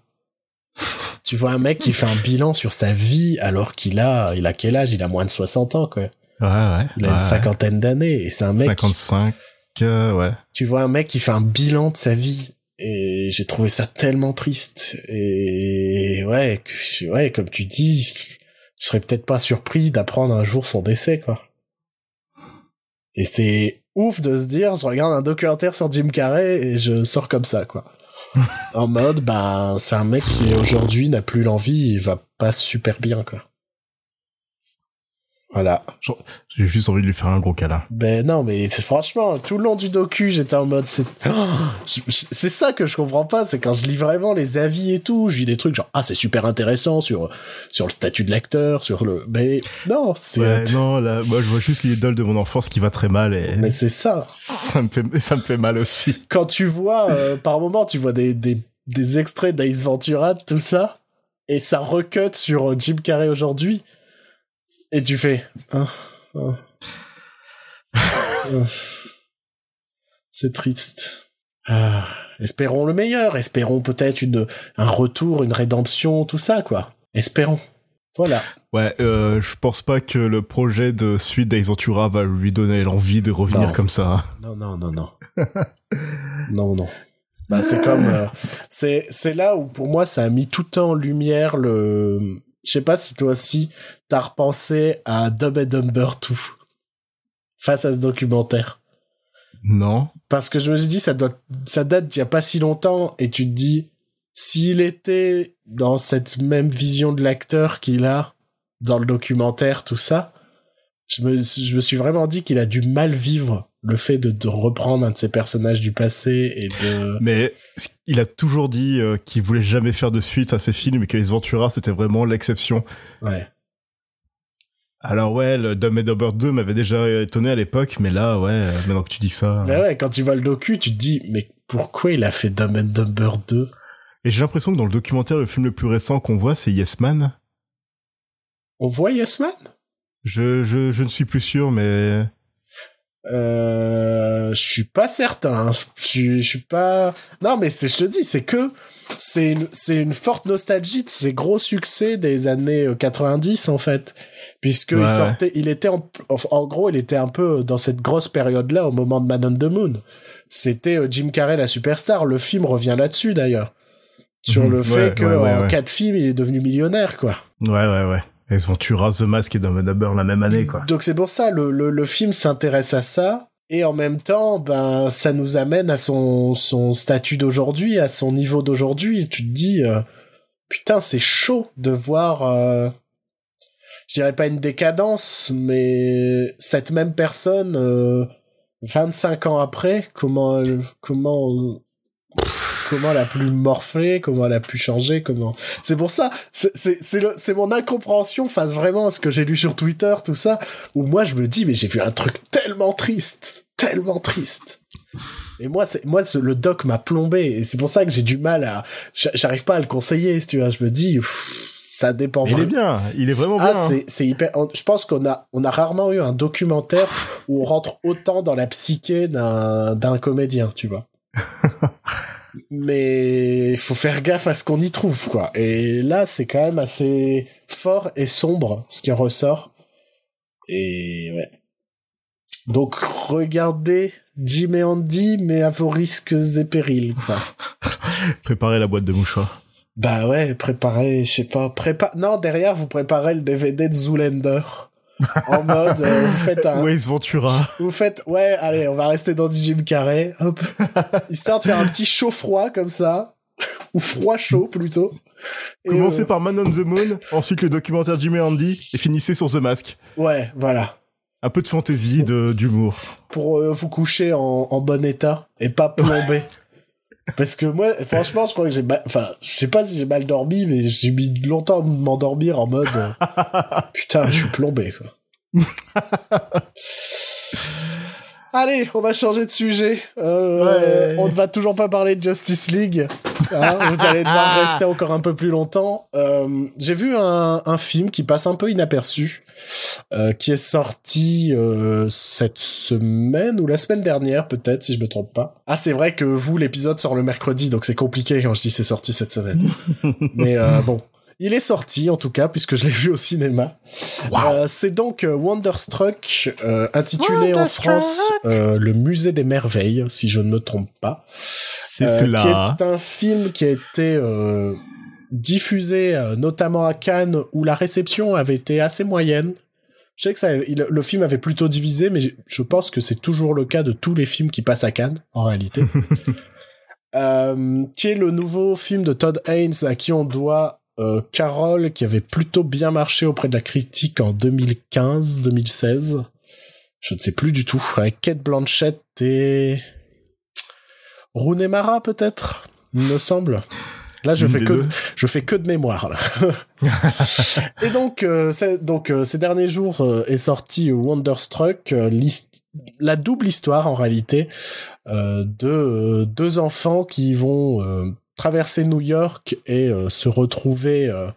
[LAUGHS] tu vois un mec qui fait un bilan sur sa vie alors qu'il a, il a quel âge? Il a moins de 60 ans, quoi. Ouais, ouais. Il a une cinquantaine d'années et c'est un mec. qui- 55, euh, ouais. tu vois un mec qui fait un bilan de sa vie et j'ai trouvé ça tellement triste et ouais ouais comme tu dis je serais peut-être pas surpris d'apprendre un jour son décès quoi. Et c'est ouf de se dire je regarde un documentaire sur Jim Carrey et je sors comme ça quoi. [LAUGHS] En mode bah c'est un mec qui aujourd'hui n'a plus l'envie et va pas super bien quoi voilà J'ai juste envie de lui faire un gros câlin. ben non, mais c'est- franchement, tout le long du docu, j'étais en mode, c'est, [GASPS] Oh je- c'est ça que je comprends pas, c'est quand je lis vraiment les avis et tout, je lis des trucs genre, ah, c'est super intéressant sur, sur le statut de l'acteur, sur le, mais non, c'est, Ouais, non, là, moi, je vois juste l'idole de mon enfance qui va très mal et mais c'est ça. ça me fait, ça me fait mal aussi. Quand tu vois, euh, par moment, tu vois des, des, des extraits d'Ace Ventura, tout ça, et ça recut sur euh, Jim Carrey aujourd'hui, et tu fais, ah, ah. Ah. c'est triste. Ah. espérons le meilleur, espérons peut-être une un retour, une rédemption, tout ça quoi. Espérons. Voilà. Ouais, euh, je pense pas que le projet de suite d'Ace Ventura va lui donner l'envie de revenir Non. comme ça. Non non non non. [LAUGHS] non non. Bah c'est comme euh, c'est c'est là où pour moi ça a mis tout en lumière le je sais pas si toi aussi t'as repensé à Dumb and Dumber 2 face à ce documentaire. Non. Parce que je me suis dit, ça doit, ça date d'il y a pas si longtemps, et tu te dis, s'il était dans cette même vision de l'acteur qu'il a dans le documentaire, tout ça, je me, je me suis vraiment dit qu'il a dû mal vivre le fait de, de reprendre un de ses personnages du passé et de... Mais il a toujours dit euh, qu'il voulait jamais faire de suite à ses films et que Ace Ventura c'était vraiment l'exception. Ouais. Alors ouais, le Dumb and Dumber 2 m'avait déjà étonné à l'époque, mais là, ouais, euh, maintenant que tu dis ça... Mais ouais, quand tu vois le docu, tu te dis, mais pourquoi il a fait Dumb and Dumber 2 Et j'ai l'impression que dans le documentaire, le film le plus récent qu'on voit, c'est Yes Man. On voit Yes Man? Je, je, je ne suis plus sûr, mais... Euh, je suis pas certain. hein. Je suis, pas. Non, mais c'est, je te dis, c'est que c'est une, c'est une forte nostalgie de ces gros succès des années euh, 90 en fait, puisque Ouais, il sortait, il était en, en gros, il était un peu dans cette grosse période-là au moment de Man on the Moon. C'était euh, Jim Carrey la superstar. Le film revient là-dessus d'ailleurs, sur Mhm. le Ouais, fait que ouais, en quatre films, il est devenu millionnaire quoi. Ouais, ouais, ouais. Ace Ventura, The Mask et Dumb la même année, quoi. Donc c'est pour ça, le, le, le film s'intéresse à ça, et en même temps, ben, ça nous amène à son, son statut d'aujourd'hui, à son niveau d'aujourd'hui, tu te dis, euh, putain, c'est chaud de voir, euh, je dirais pas une décadence, mais cette même personne, euh, 25 ans après, comment, comment, comment elle a pu morfler, comment elle a pu changer, comment. C'est pour ça, c'est mon incompréhension face vraiment à ce que j'ai lu sur Twitter, tout ça, où moi je me dis mais j'ai vu un truc tellement triste, tellement triste. Et moi, moi ce- le doc m'a plombé et c'est pour ça que j'ai du mal à, j'a- j'arrive pas à le conseiller, tu vois. Je me dis, pff, ça dépend. Mais il est bien, il est vraiment ah, bien. hein. c'est hyper. Je pense qu'on a on a rarement eu un documentaire où on rentre autant dans la psyché d'un comédien, tu vois. [LAUGHS] Mais il faut faire gaffe à ce qu'on y trouve, quoi. Et là, c'est quand même assez fort et sombre ce qui en ressort. Et ouais. Donc regardez Jim et Andy, mais à vos risques et périls, quoi. [LAUGHS] Préparez la boîte de mouchoirs. Bah ouais, préparez, je sais pas, prépa... Non, derrière, vous préparez le DVD de Zoolander. En mode, euh, vous faites un... Ace Ventura. Vous faites, ouais, allez, on va rester dans du Jim Carrey, hop. [LAUGHS] Histoire de faire un petit chaud-froid, comme ça. Ou froid-chaud, plutôt. Et, Commencez euh, par Man on the Moon, ensuite le documentaire Jimmy et Andy, et finissez sur The Mask. Ouais, voilà. Un peu de fantaisie, de d'humour. Pour euh, vous coucher en, en bon état, et pas plombé. [LAUGHS] Parce que moi, franchement, je crois que j'ai mal... Enfin, je sais pas si j'ai mal dormi, mais j'ai mis longtemps à m'endormir en mode... euh, [LAUGHS] Putain, je suis plombé, quoi. [LAUGHS] Allez, on va changer de sujet. Euh, Ouais. On ne va toujours pas parler de Justice League. Hein, [LAUGHS] vous allez devoir rester encore un peu plus longtemps. Euh, J'ai vu un, un film qui passe un peu inaperçu, euh, qui est sorti euh, cette semaine ou la semaine dernière, peut-être, si je me trompe pas. Ah, c'est vrai que vous, l'épisode sort le mercredi, donc c'est compliqué quand je dis c'est sorti cette semaine. [LAUGHS] Mais bon. Il est sorti, en tout cas, puisque je l'ai vu au cinéma. Euh, c'est donc euh, Wonderstruck, euh, intitulé en France euh, Le Musée des Merveilles, si je ne me trompe pas. C'est Euh, là. Qui est un film qui a été euh, diffusé euh, notamment à Cannes, où la réception avait été assez moyenne. Je sais que ça, il- le film avait plutôt divisé, mais je pense que c'est toujours le cas de tous les films qui passent à Cannes, en réalité. [LAUGHS] Euh, qui est le nouveau film de Todd Haynes à qui on doit euh, Carol, qui avait plutôt bien marché auprès de la critique en 2015-2016. Je ne sais plus du tout. Avec Kate Blanchett et Rooney Mara peut-être, il me semble. Là, je Une fais que deux. je fais que de mémoire là. [LAUGHS] et donc, euh, donc euh, ces derniers jours euh, est sorti Wonderstruck, la double histoire en réalité de deux enfants qui vont traverser New York et euh, se retrouver euh,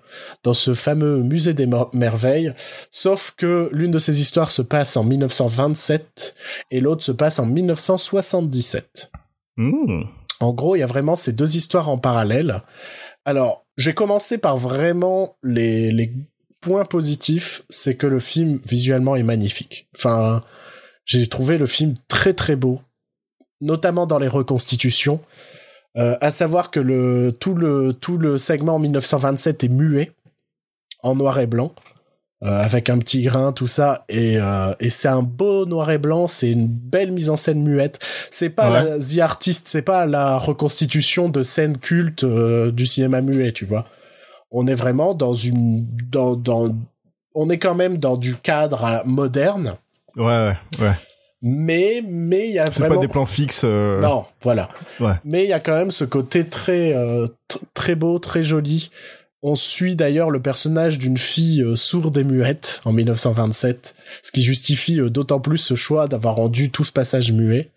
dans ce fameux musée des mer- merveilles. Sauf que l'une de ces histoires se passe en 1927 et l'autre se passe en 1977. Mmh. En gros, il y a vraiment ces deux histoires en parallèle. Alors, j'ai commencé par vraiment les, les points positifs, c'est que le film visuellement est magnifique. Enfin, j'ai trouvé le film très très beau, notamment dans les reconstitutions. Euh, à savoir que le tout le tout le segment en 1927 est muet en noir et blanc. Euh, avec un petit grain, tout ça, et, euh, et c'est un beau noir et blanc, c'est une belle mise en scène muette. C'est pas Ouais. la The Artist, c'est pas la reconstitution de scènes cultes du cinéma muet, tu vois. On est vraiment dans une, dans, dans, on est quand même dans du cadre moderne, Ouais, ouais, ouais. Mais, mais il y a C'est vraiment. pas des plans fixes. euh, Non, voilà. Ouais. Mais il y a quand même ce côté très euh, tr- très beau, très joli. On suit d'ailleurs le personnage d'une fille euh, sourde et muette en 1927, ce qui justifie euh, d'autant plus ce choix d'avoir rendu tout ce passage muet.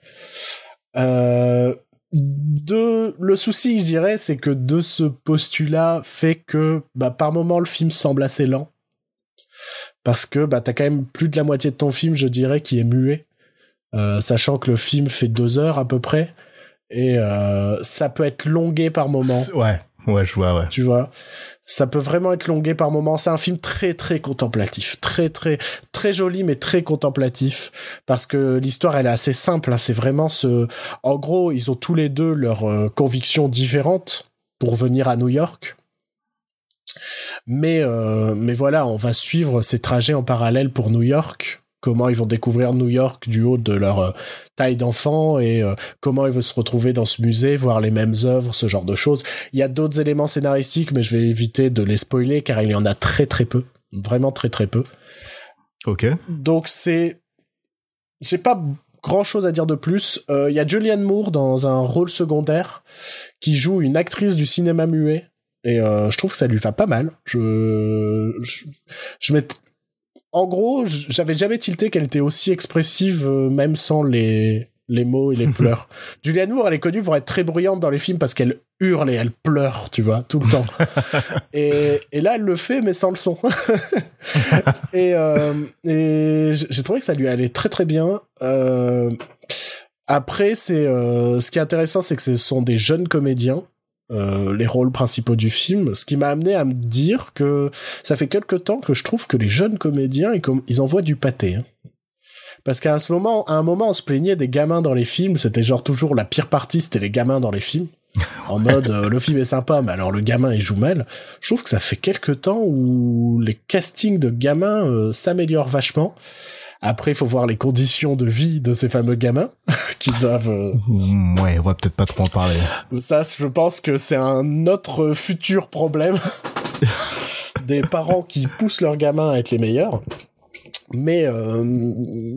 Euh, de le souci, je dirais, c'est que de ce postulat fait que bah, par moment le film semble assez lent parce que bah t'as quand même plus de la moitié de ton film, je dirais, qui est muet, sachant que le film fait deux heures à peu près et euh, ça peut être longué par moment Ouais, ouais, je vois, ouais. tu vois? Ça peut vraiment être longué par moments. C'est un film très très contemplatif, très très très joli mais très contemplatif parce que l'histoire elle est assez simple. hein. C'est vraiment ce. En gros, ils ont tous les deux leurs euh, convictions différentes pour venir à New York. Mais euh, mais voilà, on va suivre ces trajets en parallèle pour New York. Comment ils vont découvrir New York du haut de leur euh, taille d'enfant et euh, comment ils vont se retrouver dans ce musée, voir les mêmes œuvres, ce genre de choses. Il y a d'autres éléments scénaristiques, mais je vais éviter de les spoiler car il y en a très très peu, vraiment très très peu. Ok. Donc c'est, j'ai pas grand chose à dire de plus. Euh, Il y a Julianne Moore dans un rôle secondaire qui joue une actrice du cinéma muet et euh, je trouve que ça lui va pas mal. Je, je, je m'étais- en gros, j'avais jamais tilté qu'elle était aussi expressive, euh, même sans les les mots et les [LAUGHS] pleurs. Julianne Moore, elle est connue pour être très bruyante dans les films parce qu'elle hurle et elle pleure, tu vois, tout le temps. [LAUGHS] et, et là, elle le fait, mais sans le son. [LAUGHS] et euh, et j'ai trouvé que ça lui allait très très bien. Euh, après, c'est ce qui est intéressant, c'est que ce sont des jeunes comédiens. Euh, les rôles principaux du film, ce qui m'a amené à me dire que ça fait quelque temps que je trouve que les jeunes comédiens, ils, com- ils envoient du pâté. hein. Parce qu'à ce moment, à un moment, on se plaignait des gamins dans les films. C'était genre toujours la pire partie, c'était les gamins dans les films. [LAUGHS] En mode, euh, le film est sympa, mais alors le gamin, il joue mal. Je trouve que ça fait quelque temps où les castings de gamins euh, s'améliorent vachement. Après, il faut voir les conditions de vie de ces fameux gamins [LAUGHS] qui doivent. euh, Mm, Ouais, on va peut-être pas trop en parler. ça, je pense que c'est un autre futur problème [LAUGHS] des parents qui poussent leurs gamins à être les meilleurs. Mais euh,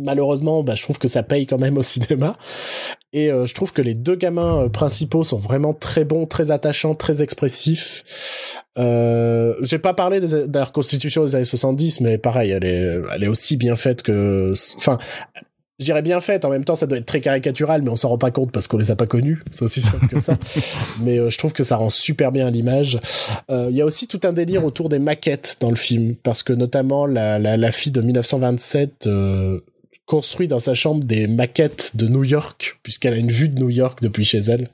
malheureusement, bah, je trouve que ça paye quand même au cinéma. Et euh, je trouve que les deux gamins euh, principaux sont vraiment très bons, très attachants, très expressifs. Euh, J'ai pas parlé des- de la reconstitution des années 70, mais pareil, elle est, elle est aussi bien faite que... Enfin, je dirais bien faite, en même temps ça doit être très caricatural, mais on s'en rend pas compte parce qu'on les a pas connus, c'est aussi simple que ça. [LAUGHS] mais euh, je trouve que ça rend super bien l'image. Euh, Il y a aussi tout un délire autour des maquettes dans le film, parce que notamment la, la, la fille de 1927 euh, construit dans sa chambre des maquettes de New York, puisqu'elle a une vue de New York depuis chez elle.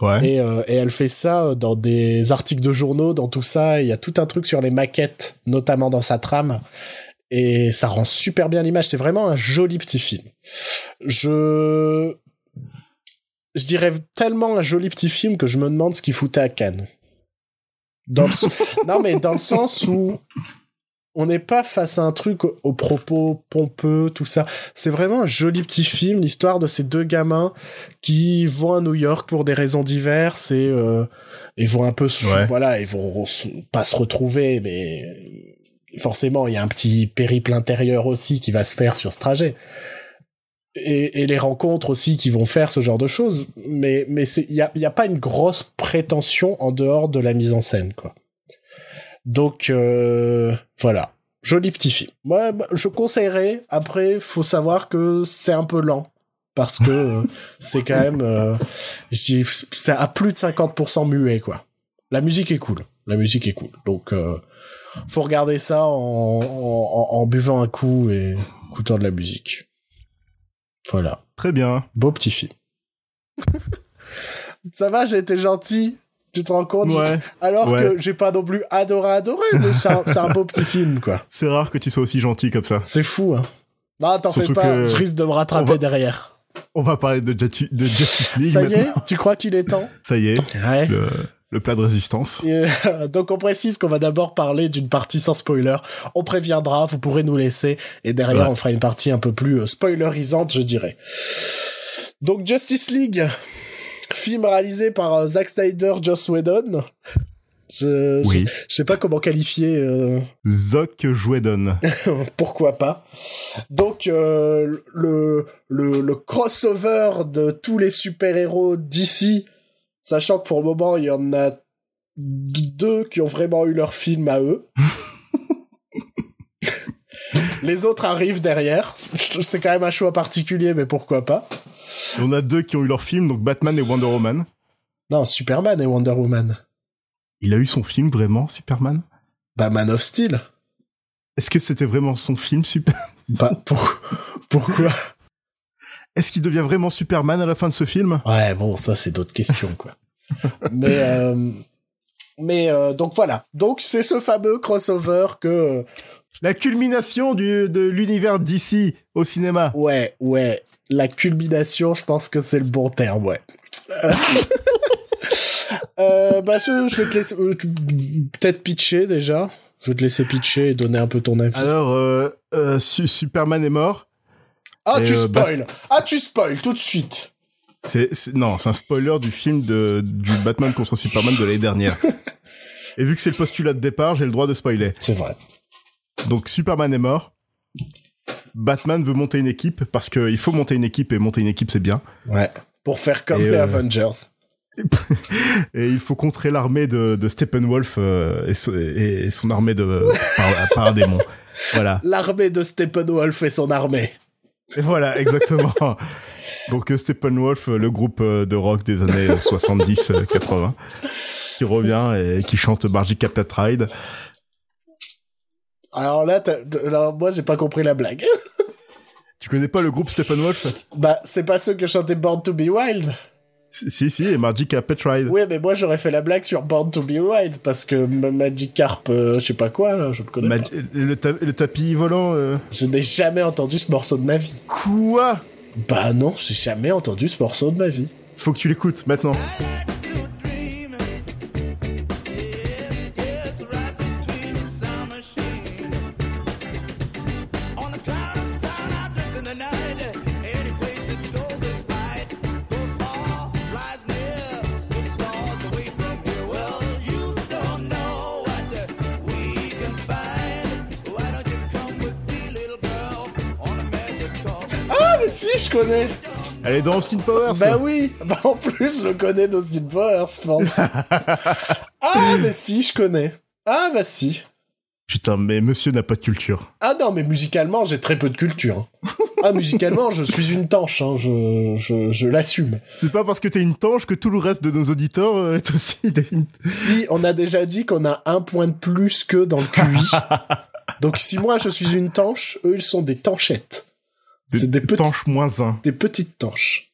Ouais. Et, euh, et elle fait ça dans des articles de journaux, dans tout ça. Il y a tout un truc sur les maquettes, notamment dans sa trame. Et ça rend super bien l'image. C'est vraiment un joli petit film. Je... Je dirais tellement un joli petit film que je me demande ce qu'il foutait à Cannes. Dans le... [LAUGHS] non, mais dans le sens où on n'est pas face à un truc au- aux propos pompeux, tout ça. C'est vraiment un joli petit film, l'histoire de ces deux gamins qui vont à New York pour des raisons diverses et euh, et vont un peu se- Ouais. voilà ils vont pas se retrouver mais forcément il y a un petit périple intérieur aussi qui va se faire sur ce trajet et, et les rencontres aussi qui vont faire ce genre de choses mais mais il y a y a pas une grosse prétention en dehors de la mise en scène quoi donc euh, voilà. Joli petit film. Moi bah, je conseillerais après faut savoir que c'est un peu lent. Parce que euh, [LAUGHS] c'est quand même euh, c'est à plus de 50% muet quoi. La musique est cool. La musique est cool. Donc euh, faut regarder ça en- en buvant un coup et écoutant de la musique. Voilà. Très bien. beau petit film. [LAUGHS] Ça va, j'ai été gentil. Tu te rends compte Ouais. Alors Ouais. que j'ai pas non plus adoré, adoré, mais c'est un, beau petit film, quoi. [LAUGHS] C'est rare que tu sois aussi gentil comme ça. C'est fou, hein. Non, t'en fais pas, je risque de me rattraper va- derrière. On va parler de, Justi- de Justice League Ça y est. Tu crois qu'il est temps [LAUGHS] Ça y est, Ouais. le, le plat de résistance. Et, euh, donc on précise qu'on va d'abord parler d'une partie sans spoiler. On préviendra, vous pourrez nous laisser, et derrière Ouais. on fera une partie un peu plus euh, spoilerisante, je dirais. Donc Justice League, film réalisé par euh, Zack Snyder, Joss Whedon. [LAUGHS] Je, Oui. je, je sais pas comment qualifier. euh, Zoc Jouedon. [LAUGHS] pourquoi pas. Donc euh, le, le le crossover de tous les super-héros d'ici, sachant que pour le moment il y en a deux qui ont vraiment eu leur film à eux. [LAUGHS] les autres arrivent derrière. C'est quand même un choix particulier, mais pourquoi pas. On a deux qui ont eu leur film, donc Batman et Wonder Woman. Non, Superman et Wonder Woman. Il a eu son film vraiment, Superman? Bah Man of Steel. Est-ce que c'était vraiment son film, Super? [LAUGHS] Bah pour... pourquoi? Est-ce qu'il devient vraiment Superman à la fin de ce film? Ouais, bon, ça c'est d'autres questions, quoi. [LAUGHS] mais euh, mais euh, donc voilà. Donc c'est ce fameux crossover que La culmination du, de l'univers d'ici au cinéma. ouais ouais la culmination, je pense que c'est le bon terme, ouais. [LAUGHS] Euh, bah je, je vais te laisser euh, peut-être pitcher déjà. Je vais te laisser pitcher et donner un peu ton avis. Alors, euh, Su- Superman est mort. ah et, tu bah- spoil. Ah tu spoil tout de suite. C'est- non, c'est un spoiler du film de, du Batman contre Superman de l'année dernière. [LAUGHS] Et vu que c'est le postulat de départ, j'ai le droit de spoiler. C'est vrai. Donc Superman est mort. Batman veut monter une équipe parce qu'il faut monter une équipe et monter une équipe c'est bien. Ouais. Pour faire comme Et, les euh, Avengers. [LAUGHS] Et il faut contrer l'armée de, de Steppenwolf euh, et, so- et son armée de [LAUGHS] par, par démon. Voilà. L'armée de Steppenwolf et son armée. Et voilà, [LAUGHS] exactement. Donc euh, Steppenwolf, le groupe de rock des années 70-80, qui revient et qui chante Bargy Captain Ride. Alors là, alors moi j'ai pas compris la blague. [LAUGHS] Tu connais pas le groupe Steppenwolf bah c'est pas ceux que chantaient Born to be Wild. Si, si, et Bargy Captain Ride. Oui, mais moi j'aurais fait la blague sur Born to be Wild parce que Magic Carp, euh, je sais pas quoi là, je le connais pas. le, ta- le tapis volant. euh. Je n'ai jamais entendu ce morceau de ma vie. Quoi? Bah non, j'ai jamais entendu ce morceau de ma vie. Faut que tu l'écoutes maintenant. Si, je connais. Elle est dans Austin Powers. Bah oui. Bah en plus, je le connais d'Austin Powers, je pense. [LAUGHS] ah mais si, je connais. Ah bah si. Putain, mais monsieur n'a pas de culture. Ah non, mais musicalement, j'ai très peu de culture. hein. Ah, musicalement, je suis une tanche, hein, je, je, je l'assume. C'est pas parce que t'es une tanche que tout le reste de nos auditeurs euh, est aussi [LAUGHS] des... Si, on a déjà dit qu'on a un point de plus que dans le QI. [LAUGHS] Donc si moi je suis une tanche, eux ils sont des tanchettes. C'est des, petits- tanches moins un. des petites tanches.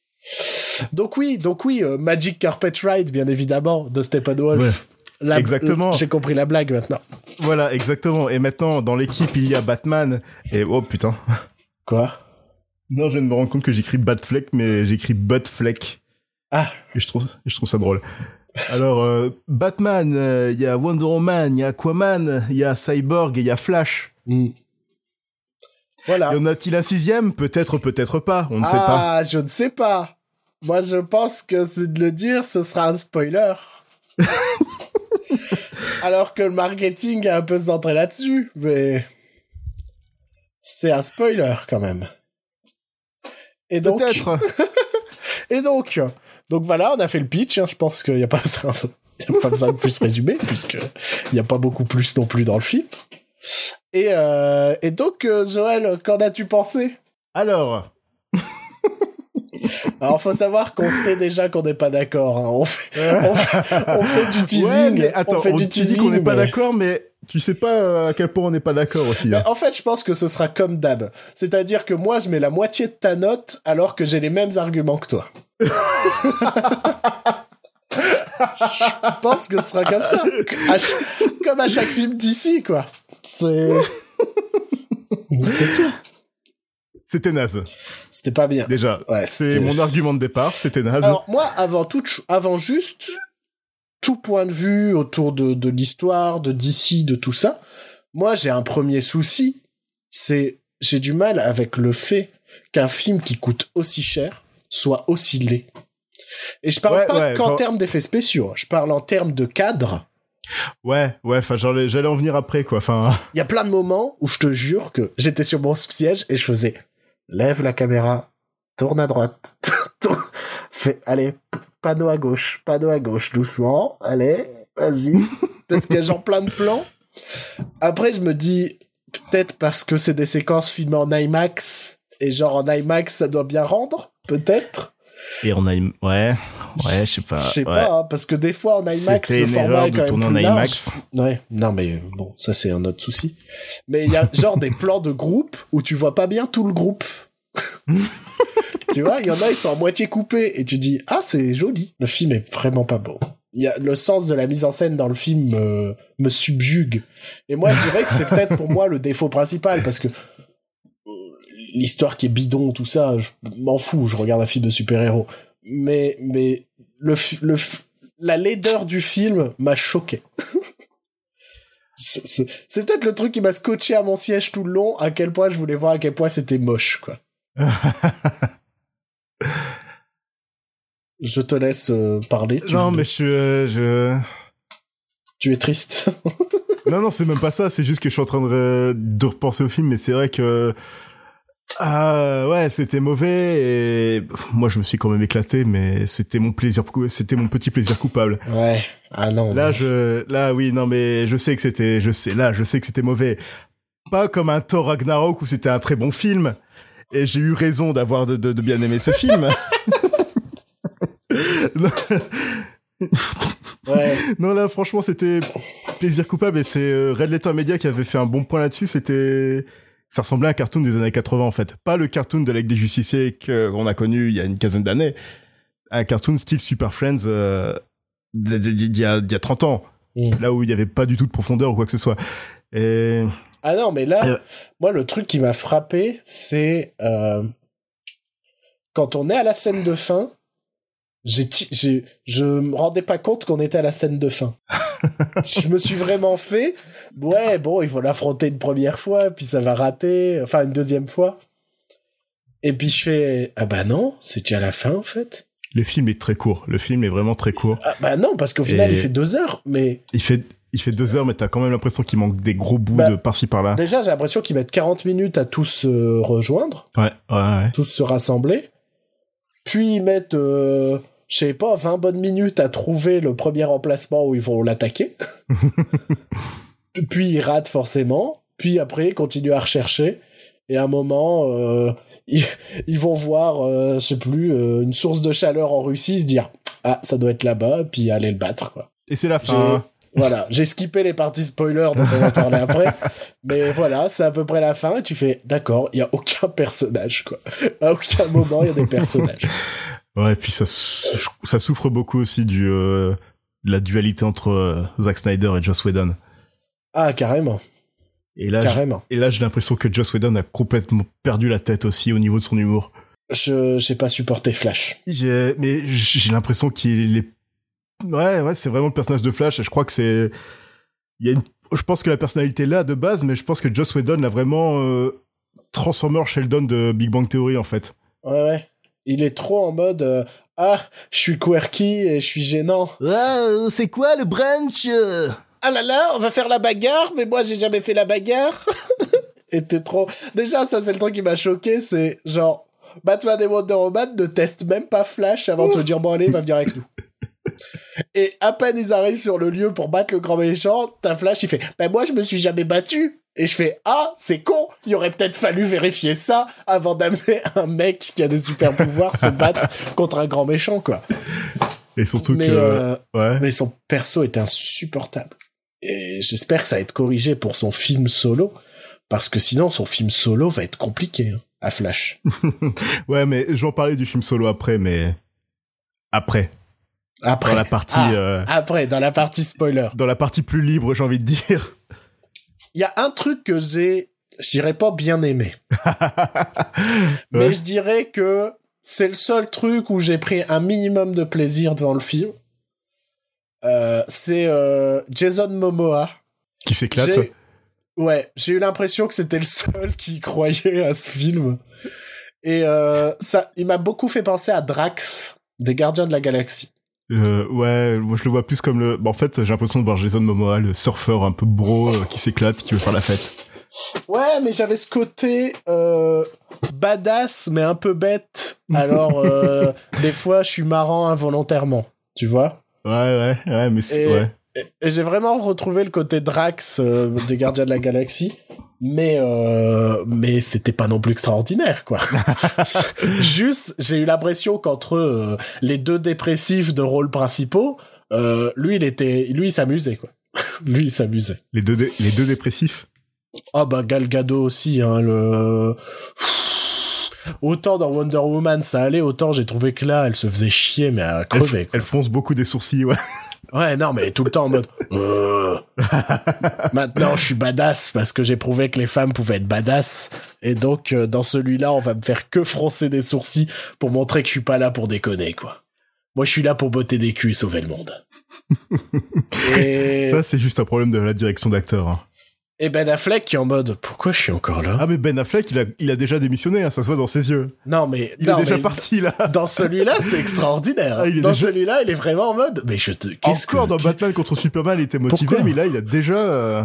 Donc oui, donc oui, euh, Magic Carpet Ride, bien évidemment, de Steppenwolf. Ouais. La- Exactement. J'ai compris la blague maintenant. Voilà, exactement. Et maintenant, dans l'équipe, il y a Batman. Et oh putain. Quoi? Non, je viens de me rendre compte que j'écris Batfleck, mais j'écris Buttfleck. Ah, Et je trouve, je trouve ça drôle. Alors, euh, Batman, euh, il y a Wonder Woman, il y a Aquaman, il y a Cyborg et il y a Flash. hmm. Voilà. Y en a-t-il un sixième? Peut-être, peut-être pas. On ne sait pas. Ah, je ne sais pas. Moi, je pense que c'est de le dire, ce sera un spoiler. [LAUGHS] Alors que le marketing a un peu centré là-dessus, mais c'est un spoiler quand même. Et donc, Peut-être. [LAUGHS] et donc, donc voilà, on a fait le pitch. hein, je pense qu'il n'y a pas besoin, de- y a pas besoin de plus résumer puisque il n'y a pas beaucoup plus non plus dans le film. Et, euh, et donc, euh, Joël, qu'en as-tu pensé? Alors, [LAUGHS] Alors, faut savoir qu'on sait déjà qu'on n'est pas d'accord. hein. On, fait, on, fait, on fait du teasing. Ouais, mais attends, on fait du teasing. qu'on n'est pas mais- d'accord, mais tu sais pas euh, à quel point on n'est pas d'accord aussi. hein. En fait, je pense que ce sera comme d'hab. C'est-à-dire que moi, je mets la moitié de ta note alors que j'ai les mêmes arguments que toi. [LAUGHS] Je pense que ce sera comme ça. Comme à chaque film d'ici, quoi. C'est... C'est tout. C'était naze. C'était pas bien. Déjà, Ouais, c'est mon argument de départ. C'était naze. Alors moi, avant tout, avant juste tout point de vue autour de, de l'histoire, de DC, de tout ça, moi j'ai un premier souci, c'est j'ai du mal avec le fait qu'un film qui coûte aussi cher soit aussi laid. Et je parle Ouais, pas ouais, qu'en genre- termes d'effets spéciaux, je parle en termes de cadre. Ouais, ouais. Enfin, j'allais j'allais en venir après, quoi. Il y a plein de moments où je te jure que j'étais sur mon siège et je faisais lève la caméra, tourne à droite, [LAUGHS] fais allez panneau à gauche, panneau à gauche doucement, allez, vas-y parce qu'il y a genre plein de plans. Après je me dis peut-être parce que c'est des séquences filmées en IMAX et genre en IMAX ça doit bien rendre, peut-être. Et on a, ouais, ouais, je sais pas. Je sais ouais. pas hein, parce que des fois en IMAX le une format est de quand même tourner en plus large. IMAX. Ouais, non mais bon, ça c'est un autre souci. Mais il y a [LAUGHS] genre des plans de groupe où tu vois pas bien tout le groupe. [LAUGHS] tu vois, il y en a ils sont à moitié coupés et tu dis ah c'est joli. Le film est vraiment pas beau. Y a le sens de la mise en scène dans le film me, me subjugue. Et moi je dirais que c'est peut-être pour moi le défaut principal parce que l'histoire qui est bidon tout ça, je m'en fous, je regarde un film de super-héros. Mais mais le le la laideur du film m'a choqué. [LAUGHS] C'est peut-être le truc qui m'a scotché à mon siège tout le long, à quel point je voulais voir à quel point c'était moche, quoi. [LAUGHS] Je te laisse euh, parler. Tu, non, mais je, je, tu es triste? [LAUGHS] non, non, c'est même pas ça. C'est juste que je suis en train de, de repenser au film, mais c'est vrai que ah ouais, c'était mauvais et moi je me suis quand même éclaté, mais c'était mon plaisir, c'était mon petit plaisir coupable. ouais. Ah non. Là, je, là, oui, non, mais je sais que c'était, je sais, là, je sais que c'était mauvais. Pas comme un Thor Ragnarok où c'était un très bon film. Et j'ai eu raison d'avoir de, de, de bien aimer ce film. non, [LAUGHS] [LAUGHS] Ouais. non, là, franchement, c'était plaisir coupable et c'est euh, Red Letter Media qui avait fait un bon point là-dessus. C'était, ça ressemblait à un cartoon des années 80 en fait. Pas le cartoon de la Ligue des Justiciers que- qu'on a connu il y a une quinzaine d'années. Un cartoon style Super Friends euh, d'il y, a, y a 30 ans. Mm. Là où il n'y avait pas du tout de profondeur ou quoi que ce soit. Et Ah non, mais là, Euh. moi, le truc qui m'a frappé, c'est euh, quand on est à la scène de fin, j'ai, j'ai, je me rendais pas compte qu'on était à la scène de fin. [LAUGHS] je me suis vraiment fait, ouais, bon, il faut l'affronter une première fois, puis ça va rater, enfin une deuxième fois. Et puis je fais, ah bah non, c'est déjà la fin en fait. le film est très court. Le film est vraiment très court. Ah bah non, parce qu'au final Et- il fait deux heures, mais Il fait, il fait deux heures, mais t'as quand même l'impression qu'il manque des gros bouts Bah, de par-ci par-là. déjà j'ai l'impression qu'ils mettent 40 minutes à tous se rejoindre. Ouais, ouais, ouais. tous se rassembler. Puis ils mettent, euh, je sais pas, 20 bonnes minutes à trouver le premier emplacement où ils vont l'attaquer. [LAUGHS] puis ils ratent forcément. Puis après, ils continuent à rechercher. Et à un moment, euh, ils, ils vont voir, euh, je sais plus, une source de chaleur en Russie, se dire, ah, ça doit être là-bas, puis aller le battre, quoi. Et c'est la fin. Voilà, j'ai skippé les parties spoilers dont on va parler après. [LAUGHS] Mais voilà, c'est à peu près la fin. Et tu fais, d'accord, il y a aucun personnage, quoi. À aucun moment, il y a des personnages. Ouais, et puis ça, ça souffre beaucoup aussi du, euh, de la dualité entre euh, Zack Snyder et Joss Whedon. Ah, carrément, Et là, carrément. j'ai- et là, j'ai l'impression que Joss Whedon a complètement perdu la tête aussi au niveau de son humour. Je, j'ai pas supporté Flash. Mais j'ai l'impression qu'il est, ouais, ouais, c'est vraiment le personnage de Flash. Et je crois que c'est, il y a une, je pense que la personnalité est là de base, mais je pense que Joss Whedon l'a vraiment euh, transformé en Sheldon de Big Bang Theory en fait. Ouais, ouais. Il est trop en mode, euh, ah, je suis quirky et je suis gênant. c'est quoi le brunch Ah là là, on va faire la bagarre, mais moi j'ai jamais fait la bagarre. [LAUGHS] et t'es trop. Déjà, ça c'est le truc qui m'a choqué, c'est genre, Batman et Wonder Woman ne testent même pas Flash avant de se dire bon allez, va venir avec nous. Et à peine ils arrivent sur le lieu pour battre le grand méchant, t'as Flash, il fait ben moi je me suis jamais battu. Et je fais ah c'est con, il aurait peut-être fallu vérifier ça avant d'amener un mec qui a des super pouvoirs se battre [LAUGHS] contre un grand méchant quoi. Et surtout Mais que, euh, ouais. mais son perso est insupportable. Et j'espère que ça va être corrigé pour son film solo, parce que sinon son film solo va être compliqué hein, à Flash. [LAUGHS] Ouais, mais je vais en parler du film solo après, mais après. Après. Dans la partie, Ah, euh, Après, dans la partie spoiler. dans la partie plus libre, j'ai envie de dire. Il y a un truc que j'ai, je dirais pas bien aimé. [LAUGHS] Mais Ouais. je dirais que c'est le seul truc où j'ai pris un minimum de plaisir devant le film. Euh, c'est euh, Jason Momoa. Qui s'éclate. Ouais, j'ai eu l'impression que c'était le seul qui croyait à ce film. Et ça, il m'a beaucoup fait penser à Drax des Gardiens de la Galaxie. Euh, ouais, moi je le vois plus comme le. Bah, en fait, j'ai l'impression de voir Jason Momoa, le surfeur un peu bro euh, qui s'éclate, qui veut faire la fête. Ouais, mais j'avais ce côté euh, badass, mais un peu bête. Alors, euh, [LAUGHS] des fois, je suis marrant involontairement, tu vois. Ouais, ouais, ouais, mais c'est. Et- Ouais. Et j'ai vraiment retrouvé le côté Drax euh, des Gardiens de la Galaxie, mais euh, mais c'était pas non plus extraordinaire, quoi. [LAUGHS] Juste, j'ai eu l'impression qu'entre euh, les deux dépressifs de rôles principaux, euh, lui, il était, lui, il s'amusait, quoi. [LAUGHS] lui, il s'amusait. Les deux, les deux dépressifs? Ah bah Gal Gadot aussi, hein, le... Autant dans Wonder Woman ça allait, autant j'ai trouvé que là elle se faisait chier mais à Elle, quoi. elle fonce beaucoup des sourcils, ouais. Ouais non mais tout le temps en mode [LAUGHS] euh, maintenant je suis badass parce que j'ai prouvé que les femmes pouvaient être badass et donc euh, dans celui-là on va me faire que froncer des sourcils pour montrer que je suis pas là pour déconner quoi. Moi je suis là pour botter des culs et sauver le monde. [LAUGHS] et, Ça, c'est juste un problème de la direction d'acteur. hein. Et Ben Affleck qui est en mode pourquoi je suis encore là? Ah, mais Ben Affleck, il a, il a déjà démissionné, hein, ça se voit dans ses yeux. Non mais Il non, est déjà mais- parti, là. Dans celui-là, c'est [LAUGHS] extraordinaire. Ah, il est dans déjà- celui-là, il est vraiment en mode. Mais je te. Qu'est-ce que. dans Batman contre Superman, il était motivé, Pourquoi mais là, il a déjà... euh,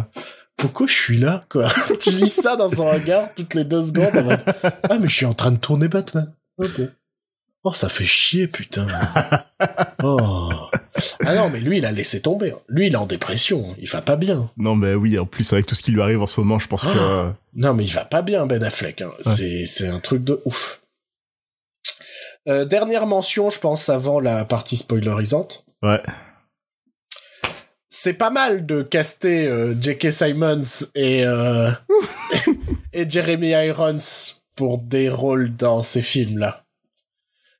Pourquoi je suis là, quoi [LAUGHS] Tu lis ça dans son regard toutes les deux secondes. en mode, [LAUGHS] ah, mais je suis en train de tourner Batman. Ok. Oh, ça fait chier, putain. Oh. Ah non, mais lui, il a laissé tomber. Lui, il est en dépression. Il va pas bien. Non, mais oui, en plus, avec tout ce qui lui arrive en ce moment, je pense que... euh, Non, mais il va pas bien, Ben Affleck. hein. C'est, c'est un truc de ouf. Euh, dernière mention, je pense, avant la partie spoilerisante. Ouais. c'est pas mal de caster euh, J.K. Simons et, euh, [LAUGHS] et Jeremy Irons pour des rôles dans ces films-là.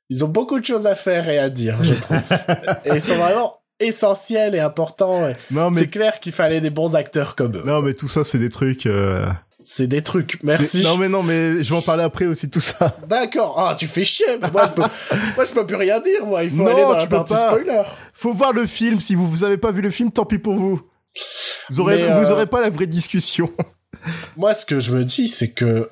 Ils ont beaucoup de choses à faire et à dire, je trouve. [LAUGHS] et ils sont vraiment essentiels et importants. et Non, mais... C'est clair qu'il fallait des bons acteurs comme eux. Non, mais tout ça, c'est des trucs... euh, C'est des trucs. Merci. Non, mais non, mais je vais en parler après aussi de tout ça. [LAUGHS] D'accord. Ah, tu fais chier. mais Moi, je peux, [LAUGHS] moi, je peux plus rien dire. Moi, il faut Non, aller dans la tu peux partie pas. spoiler. Faut voir le film. Si vous vous avez pas vu le film, tant pis pour vous. Vous aurez, vous euh, aurez pas la vraie discussion. Moi, ce que je me dis, c'est que,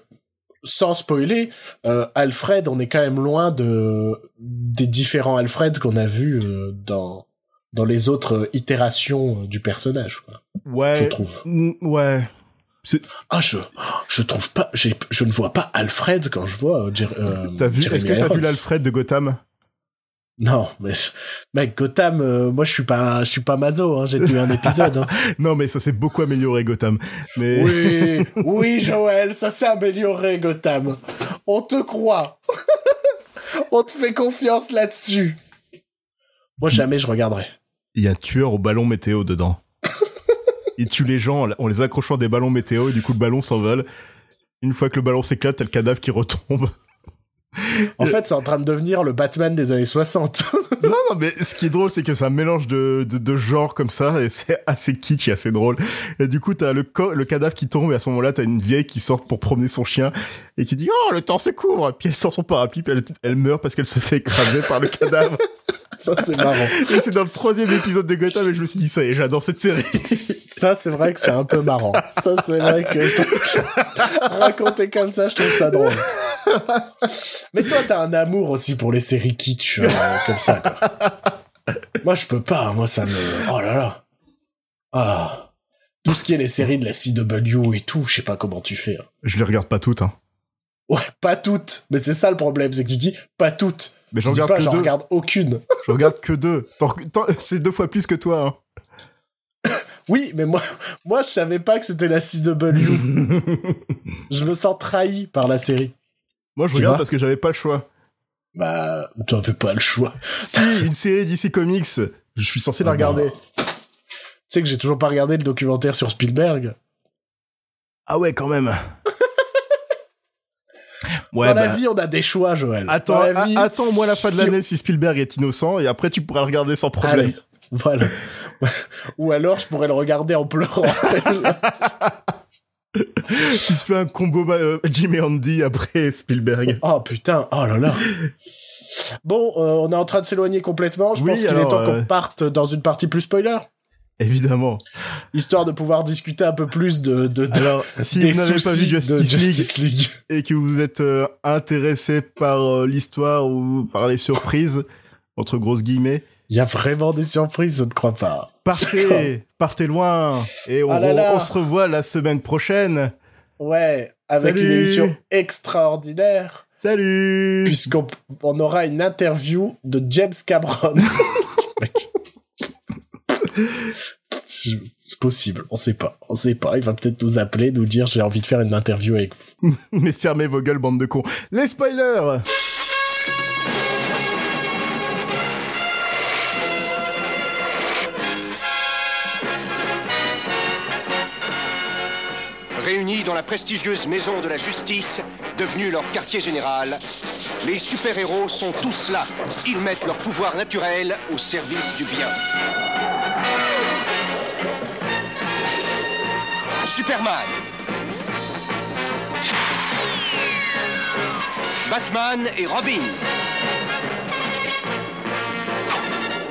sans spoiler, euh, Alfred, on est quand même loin de des différents Alfred qu'on a vus euh, dans dans les autres euh, itérations euh, du personnage. Quoi, Ouais. je trouve. Mm, Ouais. Ah, je je trouve pas, je ne vois pas Alfred quand je vois. Euh, euh, T'as vu, est-ce que t'as vu l'Alfred de Gotham? Non, mais mec, Gotham, euh, moi je suis pas, je suis pas mazo. Hein, j'ai vu un épisode. hein. [LAUGHS] Non, mais ça s'est beaucoup amélioré, Gotham. Mais. Oui, [LAUGHS] oui, Joël, ça s'est amélioré, Gotham. On te croit. [LAUGHS] On te fait confiance là-dessus. Moi, jamais je regarderai. Il y a un tueur au ballon météo dedans. Il tue les gens en les accrochant à des ballons météo et du coup le ballon s'envole. Une fois que le ballon s'éclate, t'as le cadavre qui retombe. [LAUGHS] En fait, c'est en train de devenir le Batman des années 60. [LAUGHS] non, non, mais ce qui est drôle, c'est que c'est un mélange de, de, de genres comme ça, et c'est assez kitsch et assez drôle. Et du coup, t'as le, co- le cadavre qui tombe, et à ce moment-là, t'as une vieille qui sort pour promener son chien, et qui dit « Oh, le temps se couvre !» Puis elle sort son parapluie, puis elle, elle meurt parce qu'elle se fait écraser par le cadavre. [LAUGHS] Ça, c'est marrant. [LAUGHS] Et c'est dans le troisième épisode de Gotham, et je me suis dit « Ça y est, j'adore cette série [LAUGHS] !» Ça, c'est vrai que c'est un peu marrant. Ça, c'est vrai que je trouve- [LAUGHS] raconter comme ça, je trouve ça drôle. Mais toi, t'as un amour aussi pour les séries kitsch euh, comme ça. Quoi. Moi, je peux pas. Moi, ça me. Oh là là. Ah. Tout ce qui est les séries de la CW et tout, je sais pas comment tu fais. hein. Je les regarde pas toutes, hein. Ouais, pas toutes. Mais c'est ça le problème, c'est que tu dis pas toutes. Mais Je j'en regarde pas, que j'en deux. regarde aucune. [LAUGHS] Je regarde que deux. C'est deux fois plus que toi, hein. [COUGHS] Oui, mais moi, moi, je savais pas que c'était la CW. [LAUGHS] je me sens trahi par la série. Moi, je Tu regarde parce que j'avais pas le choix. Bah, tu n'avais pas le choix. Si, une série d'ici Comics, je suis censé la Ah bah. regarder. Tu sais que j'ai toujours pas regardé le documentaire sur Spielberg. Ah ouais, quand même. [LAUGHS] Ouais, Dans la bah, vie, on a des choix, Joël. Attends, la vie, attends moi la fin de l'année si Spielberg est innocent et après tu pourras le regarder sans problème. Allez, voilà. [LAUGHS] Ou alors, je pourrais le regarder en pleurant. [LAUGHS] tu te fais un combo euh, Jim et Andy après Spielberg. oh putain, oh là là. Bon, euh, on est en train de s'éloigner complètement. Je Oui, pense qu'il est temps euh, qu'on parte dans une partie plus spoiler, Évidemment. histoire de pouvoir discuter un peu plus de, de, de- Alors, si des vous n'avez pas vu de Justice League Justice League. et que vous êtes euh, intéressé par euh, l'histoire ou par les surprises, entre grosses guillemets, Il y a vraiment des surprises, je ne crois pas. partez, partez loin et on, Ah là là. on se revoit la semaine prochaine. Ouais, avec Salut. une émission extraordinaire, Salut puisqu'on on aura une interview de James Cameron. [LAUGHS] [LAUGHS] C'est possible, on sait pas, on sait pas. Il va peut-être nous appeler, nous dire j'ai envie de faire une interview avec vous. [LAUGHS] Mais fermez vos gueules, bande de cons. Les spoilers Réunis dans la prestigieuse maison de la justice, devenue leur quartier général, les super-héros sont tous là. Ils mettent leur pouvoir naturel au service du bien. Superman. Batman et Robin.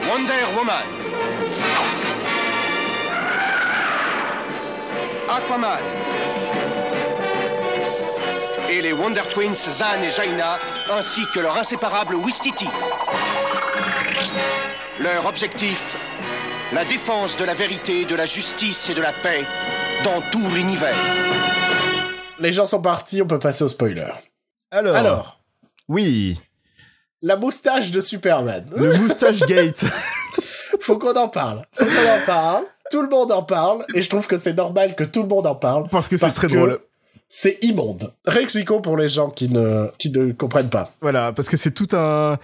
Wonder Woman. Aquaman. Et les Wonder Twins Zan et Jaina, ainsi que leur inséparable Wistiti. Leur objectif La défense de la vérité, de la justice et de la paix dans tout l'univers. Les gens sont partis, on peut passer au spoiler. Alors, Alors, oui, la moustache de Superman. le moustache gate. [LAUGHS] Faut qu'on en parle. Faut qu'on en parle. Tout le monde en parle. Et je trouve que c'est normal que tout le monde en parle. Parce que c'est très que drôle. C'est immonde. Réexpliquons pour les gens qui ne, qui ne comprennent pas. Voilà, parce que c'est tout un,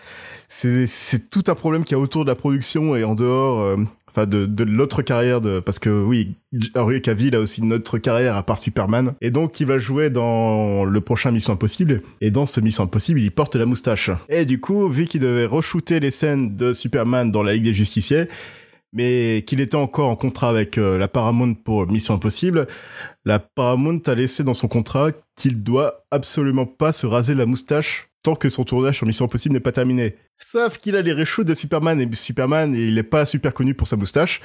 c'est, tout un problème qu'il y a autour de la production et en dehors, euh, enfin de, de l'autre carrière de, parce que oui, Henry Cavill a aussi une autre carrière à part Superman, et donc il va jouer dans le prochain Mission Impossible, et dans ce Mission Impossible, il porte la moustache. Et du coup, vu qu'il devait re-shooter les scènes de Superman dans la Ligue des Justiciers, mais qu'il était encore en contrat avec euh, la Paramount pour Mission Impossible, la Paramount a laissé dans son contrat qu'il doit absolument pas se raser la moustache tant que son tournage sur Mission Impossible n'est pas terminé. Sauf qu'il a les reshoots de Superman et Superman et il est pas super connu pour sa moustache.